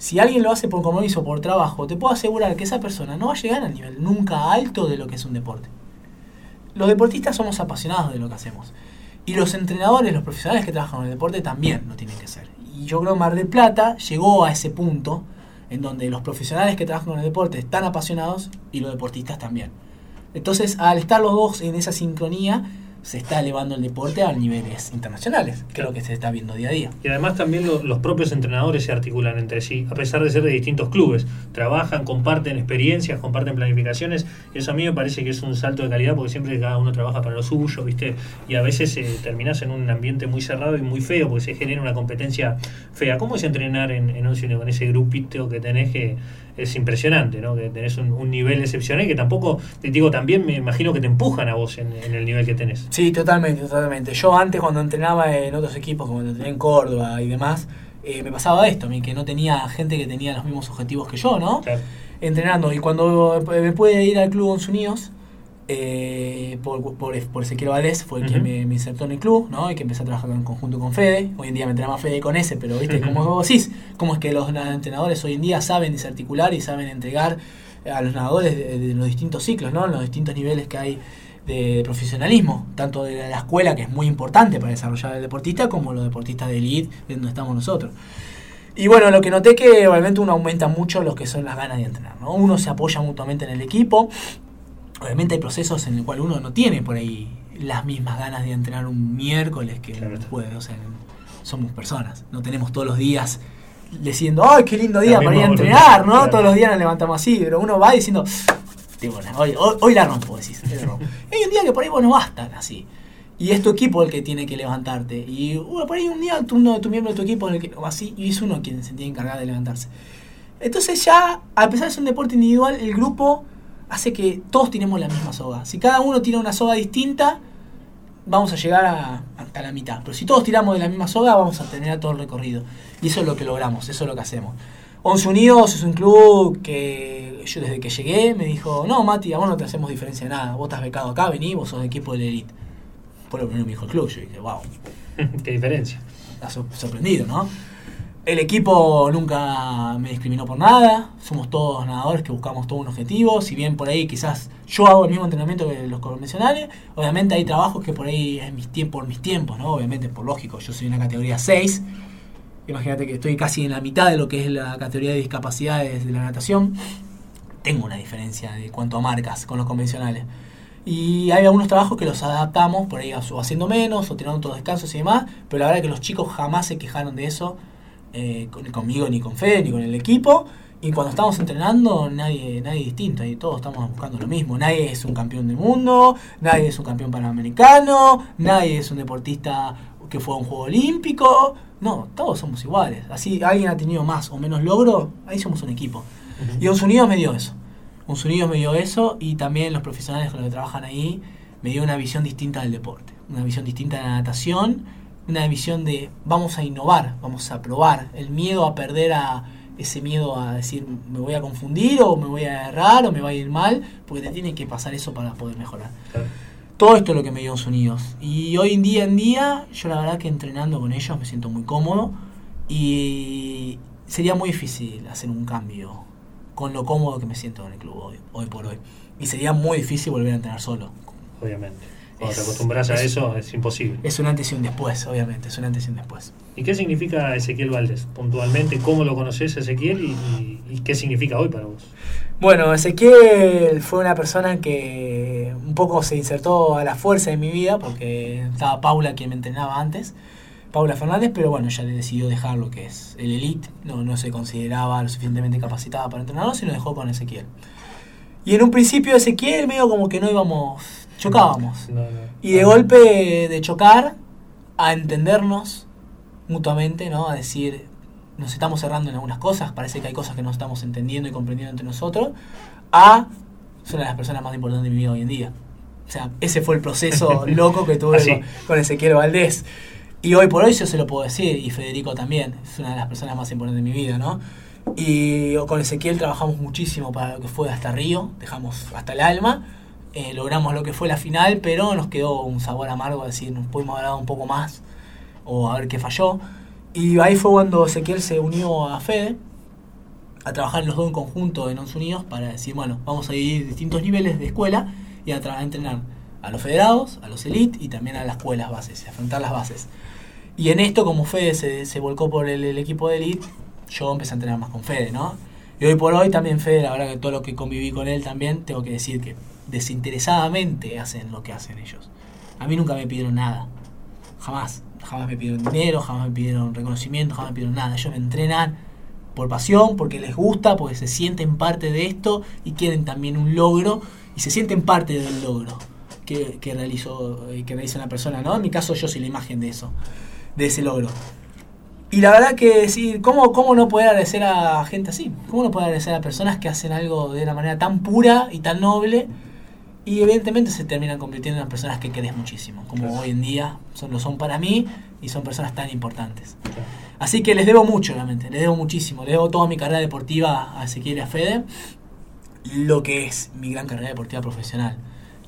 Si alguien lo hace por compromiso por trabajo, te puedo asegurar que esa persona no va a llegar al nivel nunca alto de lo que es un deporte. Los deportistas somos apasionados de lo que hacemos. Y los entrenadores, los profesionales que trabajan en el deporte también lo tienen que ser. Y yo creo que Mar del Plata llegó a ese punto en donde los profesionales que trabajan en el deporte están apasionados y los deportistas también. Entonces, al estar los dos en esa sincronía, se está elevando el deporte a niveles internacionales, que es lo que se está viendo día a día. Y además también lo- los propios entrenadores se articulan entre sí, a pesar de ser de distintos clubes. Trabajan, comparten experiencias, comparten planificaciones. Y eso a mí me parece que es un salto de calidad porque siempre cada uno trabaja para lo suyo, ¿viste? Y a veces eh, terminás en un ambiente muy cerrado y muy feo porque se genera una competencia fea. ¿Cómo es entrenar en, en Once Unido con ese grupito que tenés que es impresionante, ¿no? Que tenés un, un nivel excepcional que tampoco, te digo, también me imagino que te empujan a vos en, en el nivel que tenés. Sí, totalmente, totalmente. Yo antes cuando entrenaba en otros equipos, como entrené en Córdoba y demás, eh, me pasaba esto, a mí, que no tenía gente que tenía los mismos objetivos que yo, ¿no? Claro. Entrenando. Y cuando me pude ir al Club Once Unidos, eh, por, por, por Ezequiel Valdés, fue el que Ujú. me, me insertó en el club, ¿no? Y que empecé a trabajar en conjunto con Fede. Hoy en día me entrena más Fede con ese, pero viste, como vos decís, cómo es que los entrenadores hoy en día saben desarticular y saben entregar a los nadadores de, de los distintos ciclos, ¿no? Los distintos niveles que hay de profesionalismo, tanto de la escuela, que es muy importante para desarrollar el deportista, como los deportistas de elite, de donde estamos nosotros. Y bueno, lo que noté que obviamente uno aumenta mucho lo que son las ganas de entrenar, ¿no? Uno se apoya mutuamente en el equipo. Obviamente hay procesos en el cual uno no tiene por ahí las mismas ganas de entrenar un miércoles que Claro jueves. O sea, somos personas. No tenemos todos los días diciendo, ¡ay, qué lindo día La para ir a entrenar! voluntad, ¿no? claro. Todos los días nos levantamos así, pero uno va diciendo, tipo, "No, hoy, hoy, hoy la rompo, decís. la rompo". Y hay un día que por ahí vos no vas tan así. Y es tu equipo el que tiene que levantarte. Y bueno, por ahí un día uno de tu miembro de tu equipo el que, o así, y es uno quien se tiene que encargar de levantarse. Entonces ya, a pesar de ser un deporte individual, el grupo hace que todos tenemos la misma soga. Si cada uno tiene una soga distinta, vamos a llegar a, hasta la mitad. Pero si todos tiramos de la misma soga, vamos a tener todo el recorrido. Y eso es lo que logramos, eso es lo que hacemos. Once Unidos es un club que yo desde que llegué me dijo, no Mati, a vos no te hacemos diferencia de nada, vos estás becado acá, vení, vos sos de equipo de la elite. Fue lo primero que me dijo el club, yo dije, wow, Qué diferencia. está sor- sorprendido, ¿no? El equipo nunca me discriminó por nada, somos todos nadadores que buscamos todo un objetivo, si bien por ahí quizás yo hago el mismo entrenamiento que los convencionales, obviamente hay trabajos que por ahí es mis tiempos, por mis tiempos, ¿no? Obviamente por lógico, yo soy una categoría 6, imagínate que estoy casi en la mitad de lo que es la categoría de discapacidades de la natación, tengo una diferencia de cuanto a marcas con los convencionales. Y hay algunos trabajos que los adaptamos, por ahí o haciendo menos, o tirando otros descansos y demás, pero la verdad es que los chicos jamás se quejaron de eso, eh, con- conmigo, ni con Fede, ni con el equipo. Y cuando estamos entrenando, nadie, nadie distinto, ahí todos estamos buscando lo mismo. Nadie es un campeón del mundo, nadie es un campeón panamericano, nadie es un deportista que fue a un juego olímpico. No, todos somos iguales. Así alguien ha tenido más o menos logro, ahí somos un equipo. Y Once Unidos me dio eso. Unidos me dio eso y también los profesionales con los que trabajan ahí me dio una visión distinta del deporte, una visión distinta de la natación, una visión de vamos a innovar, vamos a probar, el miedo a perder a ese miedo a decir me voy a confundir o me voy a errar o me va a ir mal, porque te tiene que pasar eso para poder mejorar. Claro. Todo esto es lo que me dio Unidos. Y hoy en día en día, yo la verdad que entrenando con ellos me siento muy cómodo y sería muy difícil hacer un cambio con lo cómodo que me siento en el club hoy, hoy por hoy. Y sería muy difícil volver a entrenar solo. Obviamente. Cuando te acostumbras a eso es imposible. Es un antes y un después, obviamente, es un antes y un después. ¿Y qué significa Ezequiel Valdés puntualmente? ¿Cómo lo conoces Ezequiel y, y, qué significa hoy para vos? Bueno, Ezequiel fue una persona que un poco se insertó a la fuerza en mi vida porque estaba Paula quien me entrenaba antes, Paula Fernández, pero bueno, ya le decidió dejar lo que es el elite, no, no se consideraba lo suficientemente capacitada para entrenarnos y lo dejó con Ezequiel. Y en un principio Ezequiel medio como que no íbamos chocábamos. Y de golpe de chocar a entendernos mutuamente, ¿no? A decir, nos estamos cerrando en algunas cosas, parece que hay cosas que no estamos entendiendo y comprendiendo entre nosotros, a son las personas más importantes de mi vida hoy en día. O sea, ese fue el proceso loco que tuve con, con, Ezequiel Valdés. Y hoy por hoy yo se lo puedo decir, y Federico también, es una de las personas más importantes de mi vida, ¿no? Y con Ezequiel trabajamos muchísimo para lo que fue hasta Río, dejamos hasta el alma, eh, logramos lo que fue la final, pero nos quedó un sabor amargo, decir, nos pudimos hablar un poco más o a ver qué falló. Y ahí fue cuando Ezequiel se unió a Fede, a trabajar los dos en conjunto en Ons Unidos para decir, bueno, vamos a ir distintos niveles de escuela y a, a entrenar a los federados, a los elite y también a las escuelas bases, a afrontar las bases. Y en esto, como Fede se, se volcó por el, el, equipo de elite, yo empecé a entrenar más con Fede, ¿no? Y hoy por hoy también Fede, la verdad que todo lo que conviví con él también, tengo que decir que desinteresadamente hacen lo que hacen ellos. A mí nunca me pidieron nada. Jamás. Jamás me pidieron dinero, jamás me pidieron reconocimiento, jamás me pidieron nada. Ellos me entrenan por pasión, porque les gusta, porque se sienten parte de esto y quieren también un logro y se sienten parte del logro que, que realizó eh, que realiza una persona, ¿no? En mi caso yo soy la imagen de eso, de ese logro. Y la verdad que sí, ¿cómo, ¿cómo no poder agradecer a gente así? ¿Cómo no poder agradecer a personas que hacen algo de una manera tan pura y tan noble? Y evidentemente se terminan convirtiendo en personas que querés muchísimo, como hoy en día son, lo son para mí y son personas tan importantes. Así que les debo mucho, realmente, les debo muchísimo. Les debo toda mi carrera deportiva a Ezequiel y a Fede, lo que es mi gran carrera deportiva profesional,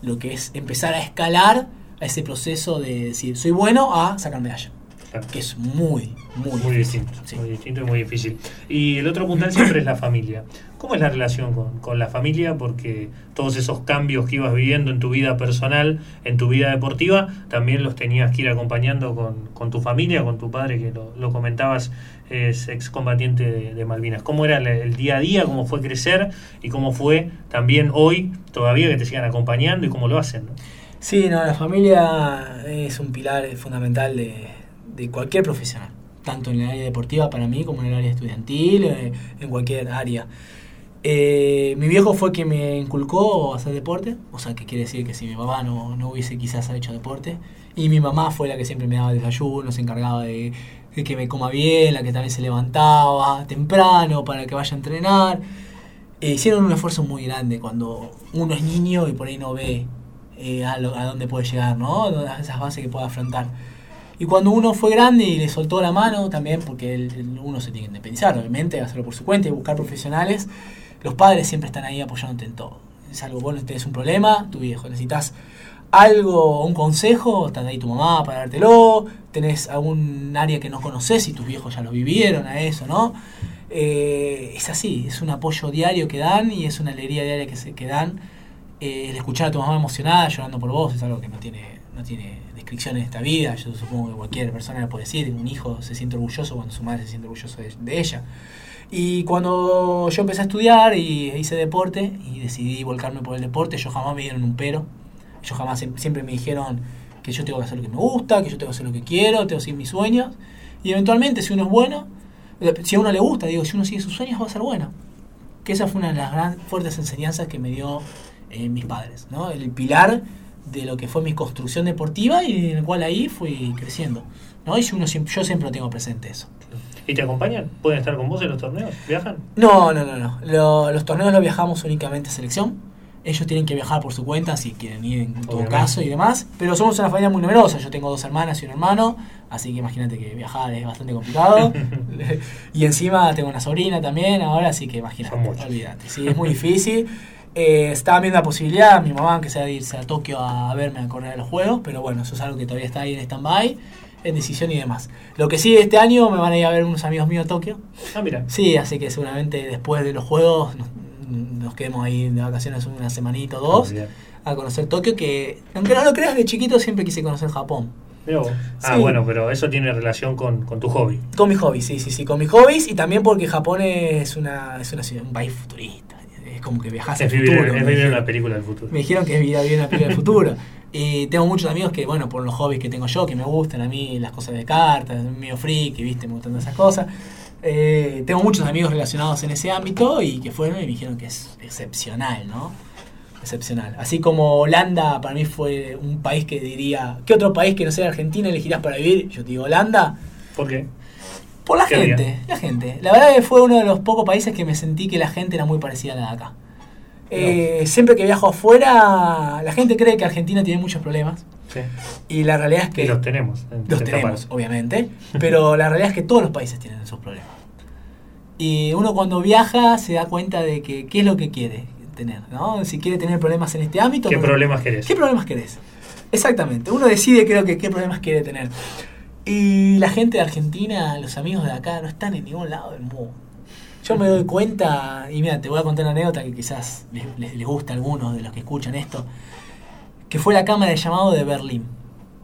lo que es empezar a escalar a ese proceso de decir, soy bueno a sacar medalla. Claro. Que es muy, muy, muy distinto. Sí. Muy distinto y muy difícil. Y el otro puntal siempre es la familia. ¿Cómo es la relación con, con, la familia? Porque todos esos cambios que ibas viviendo en tu vida personal, en tu vida deportiva, también los tenías que ir acompañando con, con tu familia, con tu padre, que lo, comentabas, es excombatiente de, de, Malvinas. ¿Cómo era el, el, día a día? ¿Cómo fue crecer? ¿Y cómo fue también hoy todavía que te sigan acompañando y cómo lo hacen? ¿no? Sí, no, la familia es un pilar fundamental de, de cualquier profesional, tanto en el área deportiva para mí como en el área estudiantil, eh, en cualquier área. Eh, mi viejo fue quien me inculcó hacer deporte, o sea, que quiere decir que si mi papá no, no hubiese quizás hecho deporte, y mi mamá fue la que siempre me daba desayuno, se encargaba de, que me coma bien, la que también se levantaba temprano para que vaya a entrenar. Eh, hicieron un esfuerzo muy grande cuando uno es niño y por ahí no ve eh, a, dónde puede llegar, ¿no? Esas bases que puede afrontar. Y cuando uno fue grande y le soltó la mano también, porque uno se tiene que independizar, obviamente, hacerlo por su cuenta y buscar profesionales, los padres siempre están ahí apoyándote en todo. Es algo, vos tenés un problema, tu viejo, necesitas algo, un consejo, está ahí tu mamá para dártelo, tenés algún área que no conoces y tus viejos ya lo vivieron a eso, ¿no? Eh, es así, es un apoyo diario que dan y es una alegría diaria que, se, que dan. Eh, escuchar a tu mamá emocionada, llorando por vos, es algo que no tiene, no tiene descripción en esta vida. Yo supongo que cualquier persona le puede decir, un hijo se siente orgulloso cuando su madre se siente orgulloso de ella. Y cuando yo empecé a estudiar y hice deporte y decidí volcarme por el deporte, ellos jamás me dieron un pero. Ellos jamás siempre me dijeron que yo tengo que hacer lo que me gusta, que yo tengo que hacer lo que quiero, tengo que seguir mis sueños. Y eventualmente, si uno es bueno, si a uno le gusta, digo, si uno sigue sus sueños, va a ser bueno. Que esa fue una de las grandes, fuertes enseñanzas que me dio eh, mis padres, ¿no? El pilar de lo que fue mi construcción deportiva y en el cual ahí fui creciendo. ¿no? Y yo siempre lo tengo presente eso. ¿Y te acompañan? ¿Pueden estar con vos en los torneos? ¿Viajan? No, no, no. no. Lo, los torneos los viajamos únicamente a selección. Ellos tienen que viajar por su cuenta si quieren ir en todo Obviamente. caso y demás. Pero somos una familia muy numerosa. Yo tengo dos hermanas y un hermano. Así que imagínate que viajar es bastante complicado. y encima tengo una sobrina también ahora. Así que imagínate. Olvídate. Sí, es muy difícil. Eh, estaba viendo la posibilidad, mi mamá, que sea de irse a Tokio a verme a correr a los juegos. Pero bueno, eso es algo que todavía está ahí en stand-by. En decisión y demás. Lo que sí, este año me van a ir a ver unos amigos míos a Tokio. Ah, mira. Sí, así que seguramente después de los juegos nos, nos quedemos ahí de vacaciones una semanita o dos a conocer Tokio, que aunque no lo creas, de chiquito siempre quise conocer Japón. Ah, Sí. bueno, pero eso tiene relación con, con tu hobby. Con mis hobbies, sí, sí, sí, con mis hobbies y también porque Japón es una, es una ciudad, un país futurista. Es como que viajas al futuro. es vivir una película del futuro. Me dijeron que es vivir una película del futuro. Y tengo muchos amigos que, bueno, por los hobbies que tengo yo, que me gustan a mí, las cosas de cartas, mío friki, viste, me gustan esas cosas. Eh, tengo muchos amigos relacionados en ese ámbito y que fueron y me dijeron que es excepcional, ¿no? Excepcional. Así como Holanda para mí fue un país que diría, ¿qué otro país que no sea Argentina elegirás para vivir? Yo te digo Holanda. ¿Por qué? Por la gente, bien. la gente. La verdad que fue uno de los pocos países que me sentí que la gente era muy parecida a la de acá. Eh, siempre que viajo afuera, la gente cree que Argentina tiene muchos problemas. Sí. Y la realidad es Y que los tenemos. en los tenemos, parte. obviamente. Pero la realidad es que todos los países tienen esos problemas. Y uno cuando viaja se da cuenta de que qué es lo que quiere tener, ¿no? Si quiere tener problemas en este ámbito. ¿Qué no- problemas querés? ¿Qué problemas querés? Exactamente. Uno decide creo que qué problemas quiere tener. Y la gente de Argentina, los amigos de acá, no están en ningún lado del mundo. Yo me doy cuenta, y mira, te voy a contar una anécdota que quizás les, les, les gusta a algunos de los que escuchan esto, que fue la cámara de llamado de Berlín.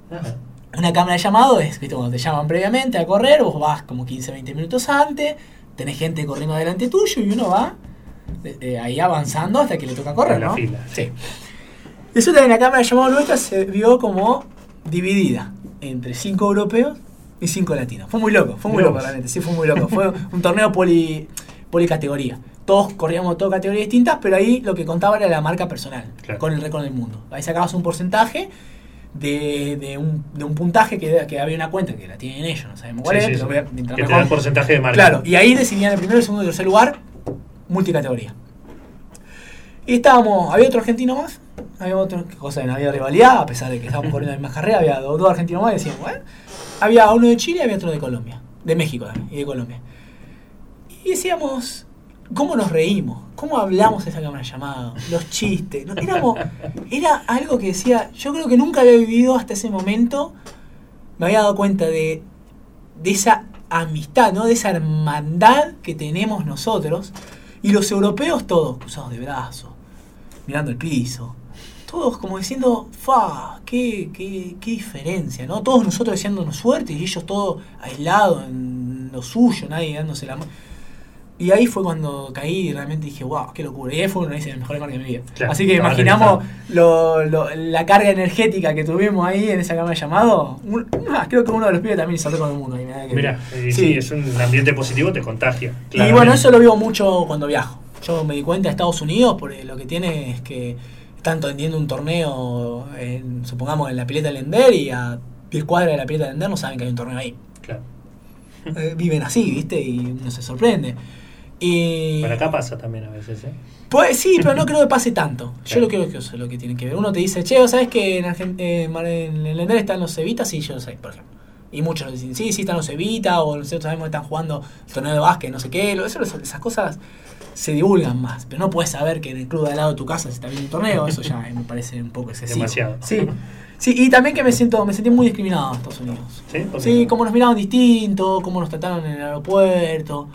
Ajá. Una cámara de llamado es, viste, cuando te llaman previamente a correr, vos vas como 15, 20 minutos antes, tenés gente corriendo delante tuyo y uno va eh, eh, ahí avanzando hasta que le toca correr, En la ¿no? fila. Sí. Resulta que la cámara de llamado nuestra se vio como dividida entre cinco europeos y cinco latinos. Fue muy loco, fue muy loco realmente, sí fue muy loco. Fue un torneo poli, policategoría. Todos corríamos todas categorías distintas, pero ahí lo que contaba era la marca personal, Claro. con el récord del mundo. Ahí sacabas un porcentaje de, de un, de un puntaje que, que había una cuenta que la tienen ellos, no sabemos cuál Sí, es, sí, pero sí. Que te dan porcentaje de marca. Claro, y ahí decidían el primero, el segundo y el tercer lugar, multicategoría. Y estábamos, había otro argentino más, había otro, cosa, no había rivalidad, a pesar de que estábamos corriendo la misma carrera, había dos, dos argentinos más y decíamos, bueno, había uno de Chile y había otro de Colombia, de México también, y de Colombia. Y decíamos, ¿cómo nos reímos? ¿Cómo hablamos esa cámara llamada? Los chistes. ¿no? Éramos, era algo que decía, yo creo que nunca había vivido hasta ese momento, me había dado cuenta de, de esa amistad, ¿no? De esa hermandad que tenemos nosotros. Y los europeos todos cruzados de brazos, mirando el piso. Todos como diciendo, fa, qué, qué, qué diferencia, ¿no? Todos nosotros deseándonos suerte y ellos todos aislados en lo suyo, nadie dándose la mano. Y ahí fue cuando caí y realmente dije, wow, qué locura. Y ahí fue una de las mejores marcas de mi vida. Claro, Así que imaginamos lo, lo- la carga energética que tuvimos ahí en esa cámara de llamado. Un- ah, creo que uno de los pibes también saltó con el mundo. Mira, eh, Sí. si es un ambiente positivo, te contagia. y bueno, eso lo vivo mucho cuando viajo. Yo me di cuenta de Estados Unidos, porque lo que tiene es que están tendiendo un torneo, en, supongamos, en la pileta del Ender y a 10 cuadras de la pileta del Ender no saben que hay un torneo ahí. Claro. Eh, viven así, ¿viste? Y uno se sorprende. Y... Bueno, acá pasa también a veces, ¿eh? Pues sí, pero no creo que pase tanto. Yo lo creo que eso es lo que tiene que ver. Uno te dice, che, ¿vos ¿sabes que en, Argen- eh, en el Ender están los Evitas? Sí, yo lo sé, por ejemplo. Y muchos nos dicen, sí, sí, están los Evita, o nosotros sabemos que están jugando el torneo de básquet, no sé qué. Eso- esas cosas se divulgan más. Pero no puedes saber que en el club de al lado de tu casa se está viendo un torneo. Eso ya me parece un poco excesivo. Demasiado. Sí. Sí, y también que me siento, me sentí muy discriminado en Estados Unidos. ¿Sí? Sí, como nos miraban distinto, cómo nos trataron en el aeropuerto,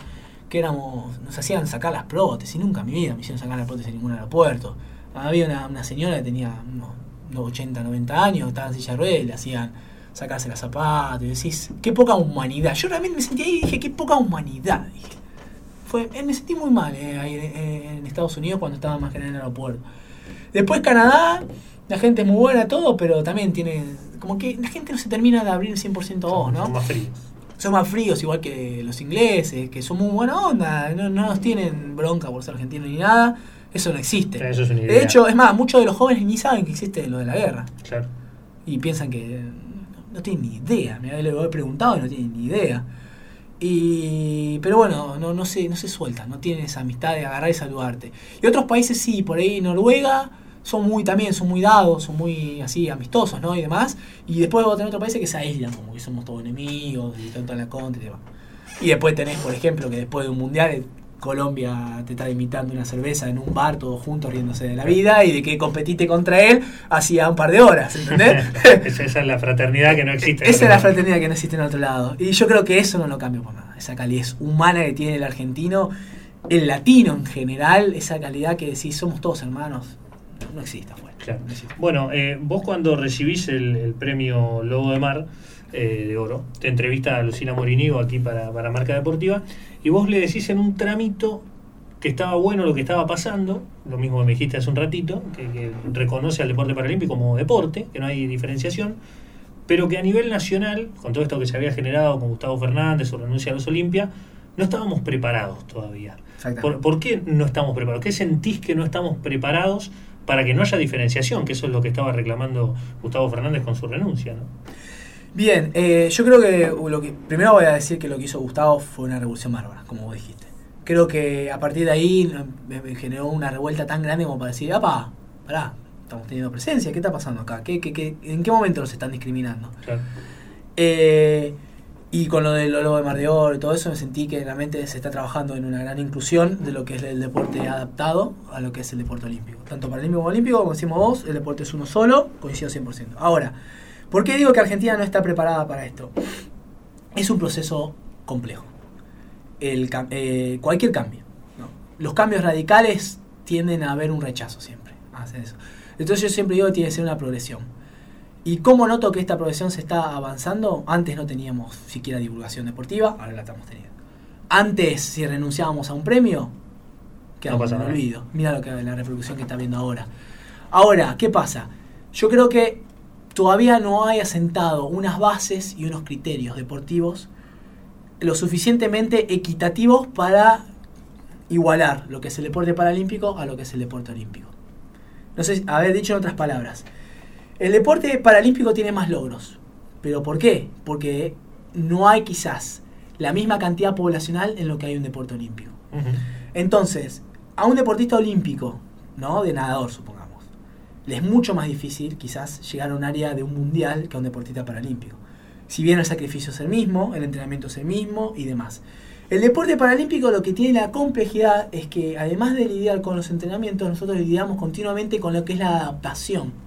que éramos, nos hacían sacar las prótesis, y nunca en mi vida me hicieron sacar las prótesis en ningún aeropuerto. Había una, una señora que tenía unos, unos 80, 90 años, estaba en silla de ruedas, le hacían sacarse las zapatos, y decís, qué poca humanidad. Yo realmente me sentí ahí y dije, qué poca humanidad. Dije. Fue, eh, me sentí muy mal eh, ahí, eh, en Estados Unidos cuando estaba más que en el aeropuerto. Después Canadá, la gente es muy buena, todo, pero también tiene. Como que la gente no se termina de abrir 100% a vos, ¿no? Son más fríos. Son más fríos, igual que los ingleses, que son muy buena onda, no, no nos tienen bronca por ser argentinos ni nada. Eso no existe. Eso es una idea. De hecho, es más, muchos de los jóvenes ni saben que existe lo de la guerra. Claro. Y piensan que no tienen ni idea. Me lo he preguntado y no tienen ni idea. Y, pero bueno, no, no, se, no se sueltan, no tienen esa amistad de agarrar y saludarte. Y otros países sí, por ahí Noruega son muy también, son muy dados, son muy así amistosos, ¿no? Y demás. Y después vos tenés otros países que se aíslan, como que somos todos enemigos y tanto la contra y demás. Y después tenés, por ejemplo, que después de un mundial Colombia te está imitando una cerveza en un bar, todos juntos riéndose de la vida, y de que competiste contra él hacía un par de horas, ¿entendés? esa, es la fraternidad que no existe. Esa es la fraternidad que no existe en otro lado. Y yo creo que eso no lo cambio por nada. Esa calidez humana que tiene el argentino, el latino en general, esa calidad que decís somos todos hermanos, no existe Claro. Bueno, eh, vos cuando recibís el, premio Lobo de Mar eh, de Oro, te entrevista a Lucina Morinigo aquí para, para Marca Deportiva, y vos le decís en un tramito que estaba bueno lo que estaba pasando, lo mismo que me dijiste hace un ratito, que, reconoce al deporte paralímpico como deporte, que no hay diferenciación, pero que a nivel nacional, con todo esto que se había generado con Gustavo Fernández, su renuncia a los Olimpia, no estábamos preparados todavía. ¿Por, ¿Por, qué no estamos preparados? ¿Qué sentís que no estamos preparados para que no haya diferenciación? Que eso es lo que estaba reclamando Gustavo Fernández con su renuncia. ¿no? Bien, eh, yo creo que, lo que primero voy a decir que lo que hizo Gustavo fue una revolución bárbara, como vos dijiste. Creo que a partir de ahí me, generó una revuelta tan grande como para decir, apa, pará, estamos teniendo presencia, ¿qué está pasando acá? ¿Qué, qué, qué, en qué momento nos están discriminando? Eh, y con lo del logo de Mar de Oro y todo eso, me sentí que realmente se está trabajando en una gran inclusión de lo que es el deporte adaptado a lo que es el deporte olímpico. Tanto para paralímpico como olímpico, como decimos vos, el deporte es uno solo, coincido 100%. Ahora, ¿por qué digo que Argentina no está preparada para esto? Es un proceso complejo. El, eh, cualquier cambio. Los cambios radicales tienden a hacer un rechazo siempre. eso. Entonces yo siempre digo que tiene que ser una progresión ¿Y cómo noto que esta progresión se está avanzando? Antes no teníamos siquiera divulgación deportiva, ahora la estamos teniendo. Antes, si renunciábamos a un premio, quedaba no en olvido. Mira lo que la reproducción que está viendo ahora. Ahora, ¿qué pasa? Yo creo que todavía no hay asentado unas bases y unos criterios deportivos lo suficientemente equitativos para igualar lo que es el deporte paralímpico a lo que es el deporte olímpico. No sé, haber dicho en otras palabras, el deporte paralímpico tiene más logros. ¿Pero por qué? Porque no hay quizás la misma cantidad poblacional en lo que hay un deporte olímpico. Entonces, a un deportista olímpico, ¿no? De nadador, supongamos, le es mucho más difícil quizás llegar a un área de un mundial que a un deportista paralímpico. Si bien el sacrificio es el mismo, el entrenamiento es el mismo y demás. El deporte paralímpico lo que tiene la complejidad es que además de lidiar con los entrenamientos, nosotros lidiamos continuamente con lo que es la adaptación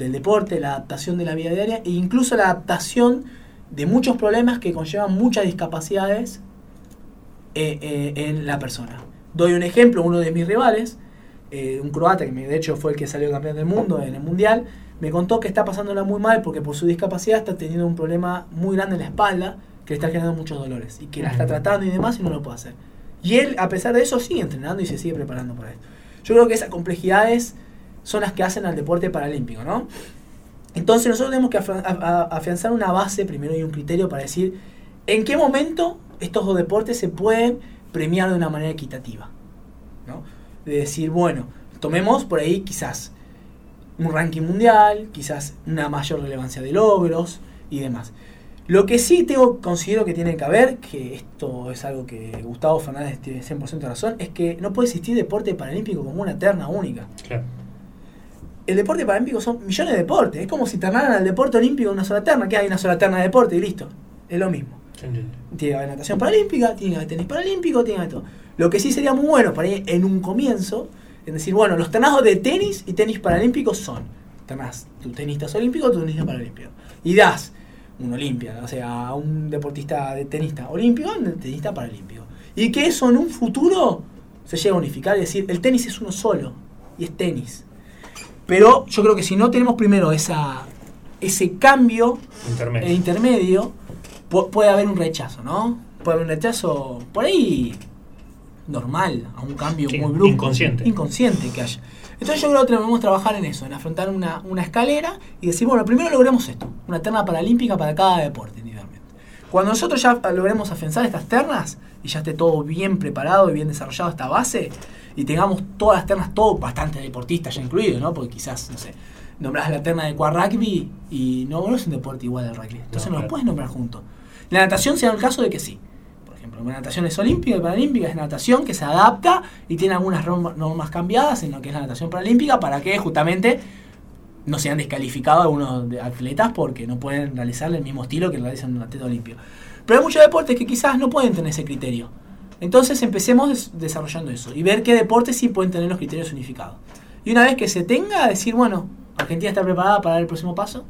del deporte, la adaptación de la vida diaria e incluso la adaptación de muchos problemas que conllevan muchas discapacidades eh, eh, en la persona. Doy un ejemplo, uno de mis rivales, eh, un croata que de hecho fue el que salió campeón del mundo en el mundial, me contó que está pasándola muy mal porque por su discapacidad está teniendo un problema muy grande en la espalda que le está generando muchos dolores y que la está tratando y demás y no lo puede hacer. Y él, a pesar de eso, sigue entrenando y se sigue preparando para esto. Yo creo que esa complejidad es son las que hacen al deporte paralímpico, ¿no? Entonces nosotros tenemos que afianzar una base primero y un criterio para decir en qué momento estos dos deportes se pueden premiar de una manera equitativa. ¿no? De decir, bueno, tomemos por ahí quizás un ranking mundial, quizás una mayor relevancia de logros y demás. Lo que sí tengo, considero que tiene que haber, que esto es algo que Gustavo Fernández tiene 100% de razón, es que no puede existir deporte paralímpico como una terna única. Claro el deporte paralímpico son millones de deportes. Es como si ternaran al deporte olímpico una sola terna, que hay una sola terna de deporte y listo. Es lo mismo. Tiene que haber natación paralímpica, tiene que haber tenis paralímpico, tiene que haber todo. Lo que sí sería muy bueno para ir en un comienzo, es decir, bueno, los ternados de tenis y tenis paralímpicos son, ternás tu tenista olímpico, tu tenista paralímpico. Y das un olimpia, o sea, a un deportista de tenista olímpico, un tenista paralímpico. Y que eso en un futuro se llegue a unificar y decir, el tenis es uno solo, y es tenis pero yo creo que si no tenemos primero esa, ese cambio intermedio, intermedio puede haber un rechazo, ¿no? Puede haber un rechazo por ahí normal, a un cambio muy brusco. Inconsciente. Inconsciente que haya. Entonces yo creo que debemos trabajar en eso, en afrontar una, una escalera y decir, bueno, primero logremos esto, una terna paralímpica para cada deporte individualmente. Cuando nosotros ya logremos afianzar estas ternas y ya esté todo bien preparado y bien desarrollado esta base, y tengamos todas las ternas, todo bastante deportistas ya incluidos, ¿no? Porque quizás, no sé, nombras la terna de quad rugby y no, no es un deporte igual al rugby. Entonces no, lo puedes nombrar juntos. La natación sea el caso de que sí. Por ejemplo, la natación es olímpica y paralímpica, es natación que se adapta y tiene algunas normas cambiadas en lo que es la natación paralímpica para que justamente no sean descalificados algunos atletas porque no pueden realizar el mismo estilo que realizan un atleta olímpico. Pero hay muchos deportes que quizás no pueden tener ese criterio Entonces empecemos des- desarrollando eso y ver qué deportes sí pueden tener los criterios unificados. Y una vez que se tenga, decir, bueno, Argentina está preparada para dar el próximo paso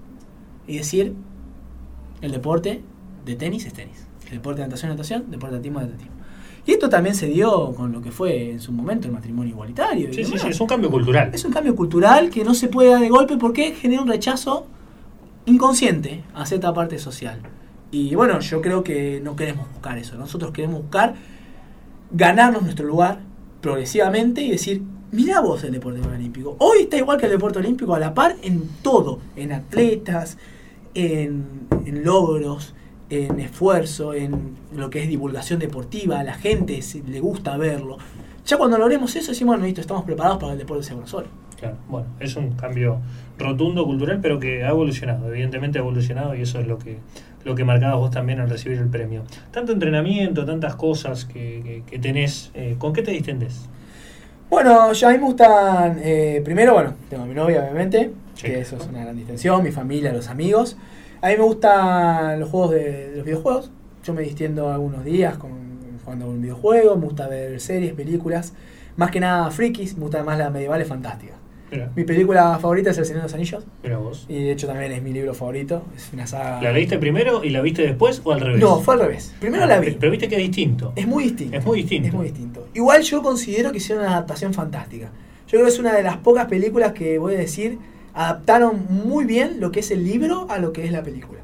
y decir, el deporte de tenis es tenis. El deporte de natación es natación, deporte de atletismo es atletismo. Y esto también se dio con lo que fue en su momento el matrimonio igualitario. Sí, sí, sí, es un cambio cultural. Es un cambio cultural que no se puede dar de golpe porque genera un rechazo inconsciente a cierta parte social. Y bueno, yo creo que no queremos buscar eso. Nosotros queremos buscar ganarnos nuestro lugar progresivamente y decir, mira vos el deporte olímpico. Hoy está igual que el deporte olímpico a la par en todo, en atletas, en, logros, en esfuerzo, en lo que es divulgación deportiva. A la gente le gusta verlo. Ya cuando logremos eso, decimos, bueno, listo, estamos preparados para el deporte uno solo. Claro, bueno, es un cambio rotundo cultural, pero que ha evolucionado, evidentemente ha evolucionado y eso es lo que, lo que marcabas vos también al recibir el premio. Tanto entrenamiento, tantas cosas que, que- que tenés, eh, ¿con qué te distendés? Bueno, yo a mí me gustan, eh, primero, bueno, tengo a mi novia, obviamente, Sí. que eso es una gran distensión, mi familia, los amigos. A mí me gustan los juegos de, de los videojuegos. Yo me distiendo algunos días con, jugando un videojuego, me gusta ver series, películas. Más que nada frikis, me gusta más la medievales fantástica. Mira, Mi película favorita es El Señor de los Anillos, mira vos. y de hecho también es mi libro favorito. Es una saga. ¿La leíste primero y la viste después o al revés? No, fue al revés. Primero Ah, la vi. Pero viste que es distinto. Es muy distinto. Es muy distinto. Es muy distinto. Igual yo considero que hicieron una adaptación fantástica. Yo creo que es una de las pocas películas que voy a decir adaptaron muy bien lo que es el libro a lo que es la película.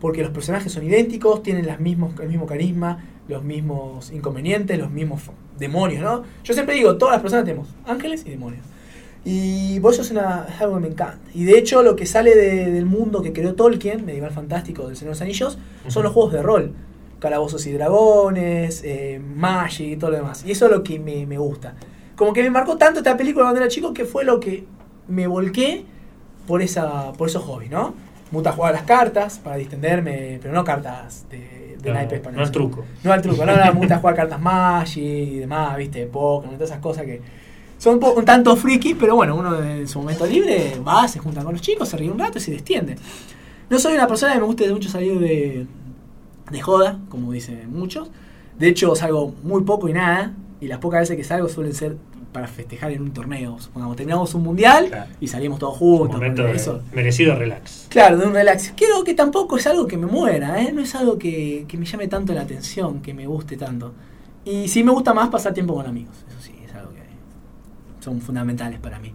Porque los personajes son idénticos, tienen las mismos, el mismo carisma, los mismos inconvenientes, los mismos demonios, ¿no? Yo siempre digo, todas las personas tenemos ángeles y demonios. Y eso es, una- es algo que me encanta. Y de hecho lo que sale de- del mundo que creó Tolkien, medieval fantástico del Señor de los Anillos, son los juegos de rol. Calabozos y dragones, eh, Magic y todo lo demás. Y eso es lo que me, me gusta. Como que me marcó tanto esta película cuando era chico que fue lo que me volqué por, esa, por esos hobbies, ¿no? Me gusta jugar a las cartas para distenderme, pero no cartas de, de No, naipes no al truco. no al truco, no, no, me gusta jugar cartas Magic y demás, viste, Pokémon, todas esas cosas que son un, un tanto friki, pero bueno, uno en su momento libre va, se junta con los chicos, se ríe un rato y se distiende. No soy una persona que me guste mucho salir de, de joda, como dicen muchos. De hecho, salgo muy poco y nada, y las pocas veces que salgo suelen ser para festejar en un torneo. Supongamos, terminamos un mundial Claro. y salimos todos Un juntos. porque de eso, merecido relax. Claro, de un relax. Creo que tampoco es algo que me muera, ¿eh? no es algo que, que me llame tanto la atención, que me guste tanto. Y sí me gusta más pasar tiempo con amigos, eso sí, son fundamentales para mí.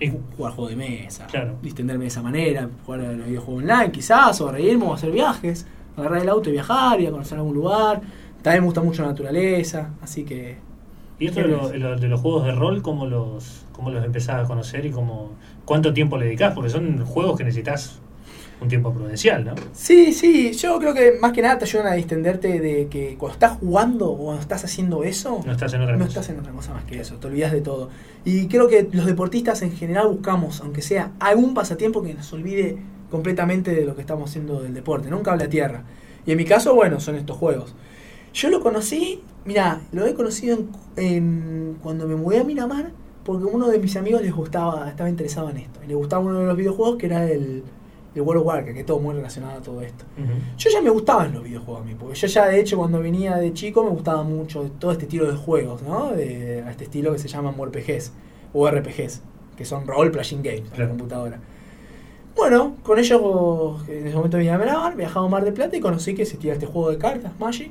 Y- Jugar juegos de mesa, Claro. distenderme de esa manera, jugar a los videojuegos online quizás, o reírme o hacer viajes, agarrar el auto y viajar, ir a conocer algún lugar. También me gusta mucho la naturaleza, así que... ¿Y esto de, lo- de lo- de los juegos de rol, cómo los, cómo los empezás a conocer y cómo, cuánto tiempo le dedicás? Porque son juegos que necesitas un tiempo prudencial, ¿no? Sí, sí, yo creo que más que nada te ayudan a distenderte de que cuando estás jugando o cuando estás haciendo eso, No estás en otra no cosa. estás en otra cosa más que eso, te olvidas de todo. Y creo que los deportistas en general buscamos, aunque sea algún pasatiempo que nos olvide completamente de lo que estamos haciendo del deporte, nunca habla tierra. Y en mi caso, bueno, son estos juegos. Yo lo conocí, mira, lo he conocido en, en- cuando me mudé a Miramar, porque uno de mis amigos les gustaba, estaba interesado en esto. Y le gustaba uno de los videojuegos que era el, el World of Warcraft, que todo muy relacionado a todo esto. Yo ya me gustaban los videojuegos a mí, porque yo ya de hecho cuando venía de chico me gustaba mucho todo este estilo de juegos, ¿no? De, a este estilo que se llaman RPGs o RPGs, que son Role Playing Games en la Claro. computadora. Bueno, con ellos en ese momento venía a Miramar, viajaba a Mar del Plata y conocí que existía este juego de cartas, Magic.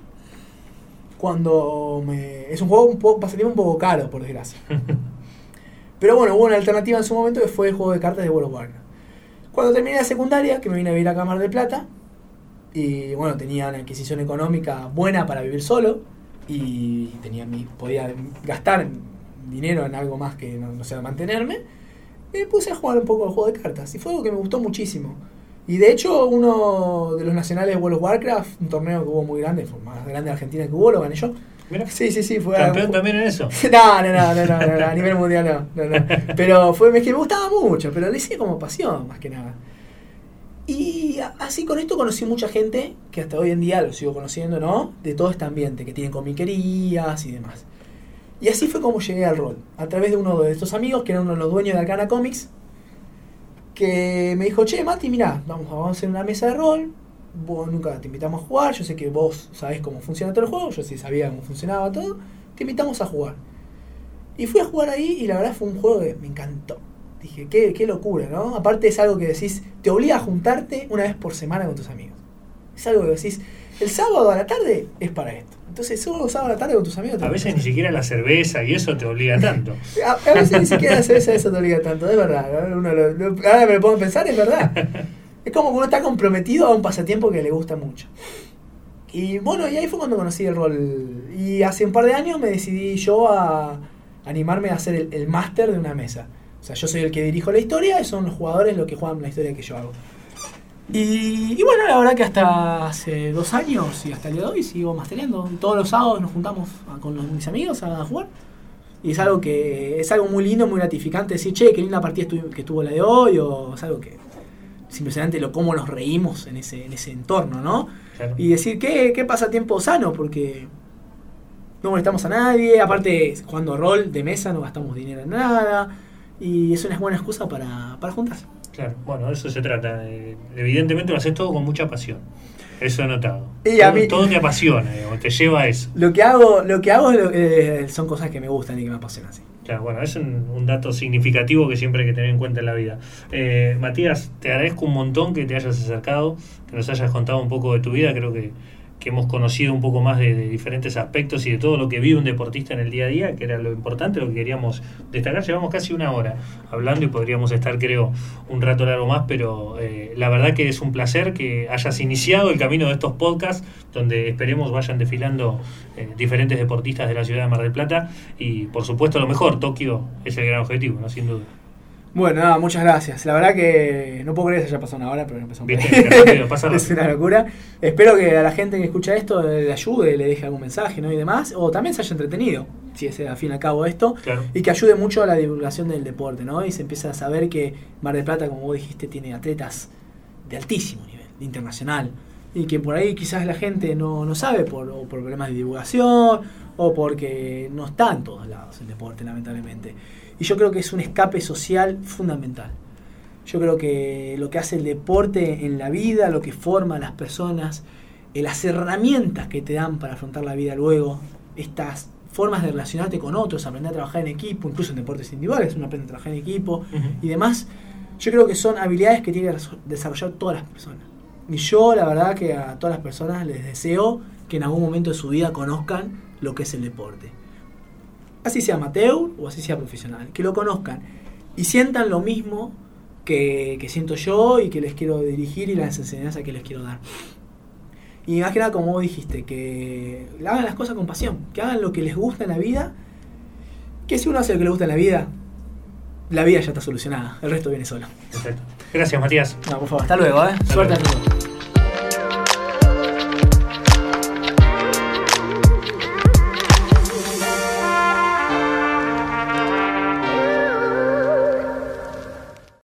Cuando me... Es un juego un poco, pasatiempo un poco caro, por desgracia. Pero bueno, hubo una alternativa en su momento que fue el juego de cartas de World of Warcraft. Cuando terminé la secundaria, que me vine a vivir a Mar del Plata, y bueno, tenía una adquisición económica buena para vivir solo, y tenía mi, podía gastar dinero en algo más que no, sea mantenerme, me puse a jugar un poco al juego de cartas, y fue algo que me gustó muchísimo. Y de hecho, uno de los nacionales de World of Warcraft, un torneo que hubo muy grande, fue más grande de Argentina que hubo, lo gané yo. Mira, Sí, sí, sí, fue campeón también en eso. no, no, no, no, no, no, no, a nivel mundial no, no, no. Pero fue es que me gustaba mucho, pero lo hice como pasión, más que nada. Y así con esto conocí mucha gente, que hasta hoy en día lo sigo conociendo, ¿no? De todo este ambiente, que tienen comiquerías y demás. Y así fue como llegué al rol, a través de uno de estos amigos, que era uno de los dueños de Arcana Comics, que me dijo, che, Mati, mirá, vamos, vamos a hacer una mesa de rol, vos nunca te invitamos a jugar, yo sé que vos sabés cómo funciona todo el juego, yo sí sabía cómo funcionaba todo, te invitamos a jugar. Y fui a jugar ahí y la verdad fue un juego que me encantó. Dije, qué, qué locura, ¿no? Aparte es algo que decís, te obliga a juntarte una vez por semana con tus amigos. Es algo que decís, el sábado a la tarde es para esto. Entonces, solo sábado a la tarde con tus amigos. A veces ni siquiera la cerveza y eso te obliga tanto. a, a, veces ni siquiera la cerveza eso te obliga tanto, es verdad. Uno lo, lo, ahora me lo puedo pensar, es verdad. Es como que uno está comprometido a un pasatiempo que le gusta mucho. Y bueno, y ahí fue cuando conocí el rol. Y hace un par de años me decidí yo a animarme a hacer el, el máster de una mesa. O sea, yo soy el que dirijo la historia y son los jugadores los que juegan la historia que yo hago. Y, bueno, la verdad que hasta hace dos años y hasta el día de hoy sigo mastereando. Todos los sábados nos juntamos con mis amigos a jugar. Y es algo que es algo muy lindo, muy gratificante decir, che, qué linda partida que estuvo la de hoy, o es algo que es impresionante lo cómo nos reímos en ese, en ese entorno, ¿no? Claro. Y decir, ¿qué, qué pasatiempo sano? Porque no molestamos a nadie, aparte jugando rol de mesa no gastamos dinero en nada, y es una buena excusa para, para juntarse. Claro, bueno, eso se trata. Evidentemente lo haces todo con mucha pasión. Eso he notado. Y todo, a mí, todo te apasiona, digamos, te lleva a eso. Lo que hago, lo que hago eh, son cosas que me gustan y que me apasionan. Sí. Claro, bueno, es un, un, dato significativo que siempre hay que tener en cuenta en la vida. Eh, Matías, te agradezco un montón que te hayas acercado, que nos hayas contado un poco de tu vida. Creo que, que hemos conocido un poco más de, diferentes aspectos y de todo lo que vive un deportista en el día a día, que era lo importante, lo que queríamos destacar. Llevamos casi una hora hablando y podríamos estar, creo, un rato largo más, pero eh, la verdad que es un placer que hayas iniciado el camino de estos podcasts, donde esperemos vayan desfilando eh, diferentes deportistas de la ciudad de Mar del Plata y, por supuesto, lo mejor, Tokio es el gran objetivo, ¿no? sin duda. Bueno, nada, muchas gracias. La verdad que no puedo creer que se haya pasado una hora, pero empezó rápido. Es una locura. Espero que a la gente que escucha esto le ayude, le deje algún mensaje ¿no? y demás, o también se haya entretenido, si es al fin y al cabo esto, claro. y que ayude mucho a la divulgación del deporte, ¿no? Y se empieza a saber que Mar del Plata, como vos dijiste, tiene atletas de altísimo nivel, internacional, y que por ahí quizás la gente no, no sabe por, o por problemas de divulgación, o porque no está en todos lados el deporte, lamentablemente. Y yo creo que es un escape social fundamental. Yo creo que lo que hace el deporte en la vida, lo que forma a las personas, eh, las herramientas que te dan para afrontar la vida luego, estas formas de relacionarte con otros, aprender a trabajar en equipo, incluso en deportes individuales, uno aprende a trabajar en equipo uh -huh. y demás, yo creo que son habilidades que tienen que desarrollar todas las personas. Y yo la verdad que a todas las personas les deseo que en algún momento de su vida conozcan lo que es el deporte así sea amateur o así sea profesional, que lo conozcan y sientan lo mismo que, que, siento yo y que les quiero dirigir y las enseñanzas que les quiero dar. Y más que nada, como vos dijiste, que hagan las cosas con pasión, que hagan lo que les gusta en la vida, que si uno hace lo que le gusta en la vida, la vida ya está solucionada, el resto viene solo. Perfecto. Gracias, Matías. No, por favor, hasta luego, ¿eh? Hasta Suerte luego. a todos.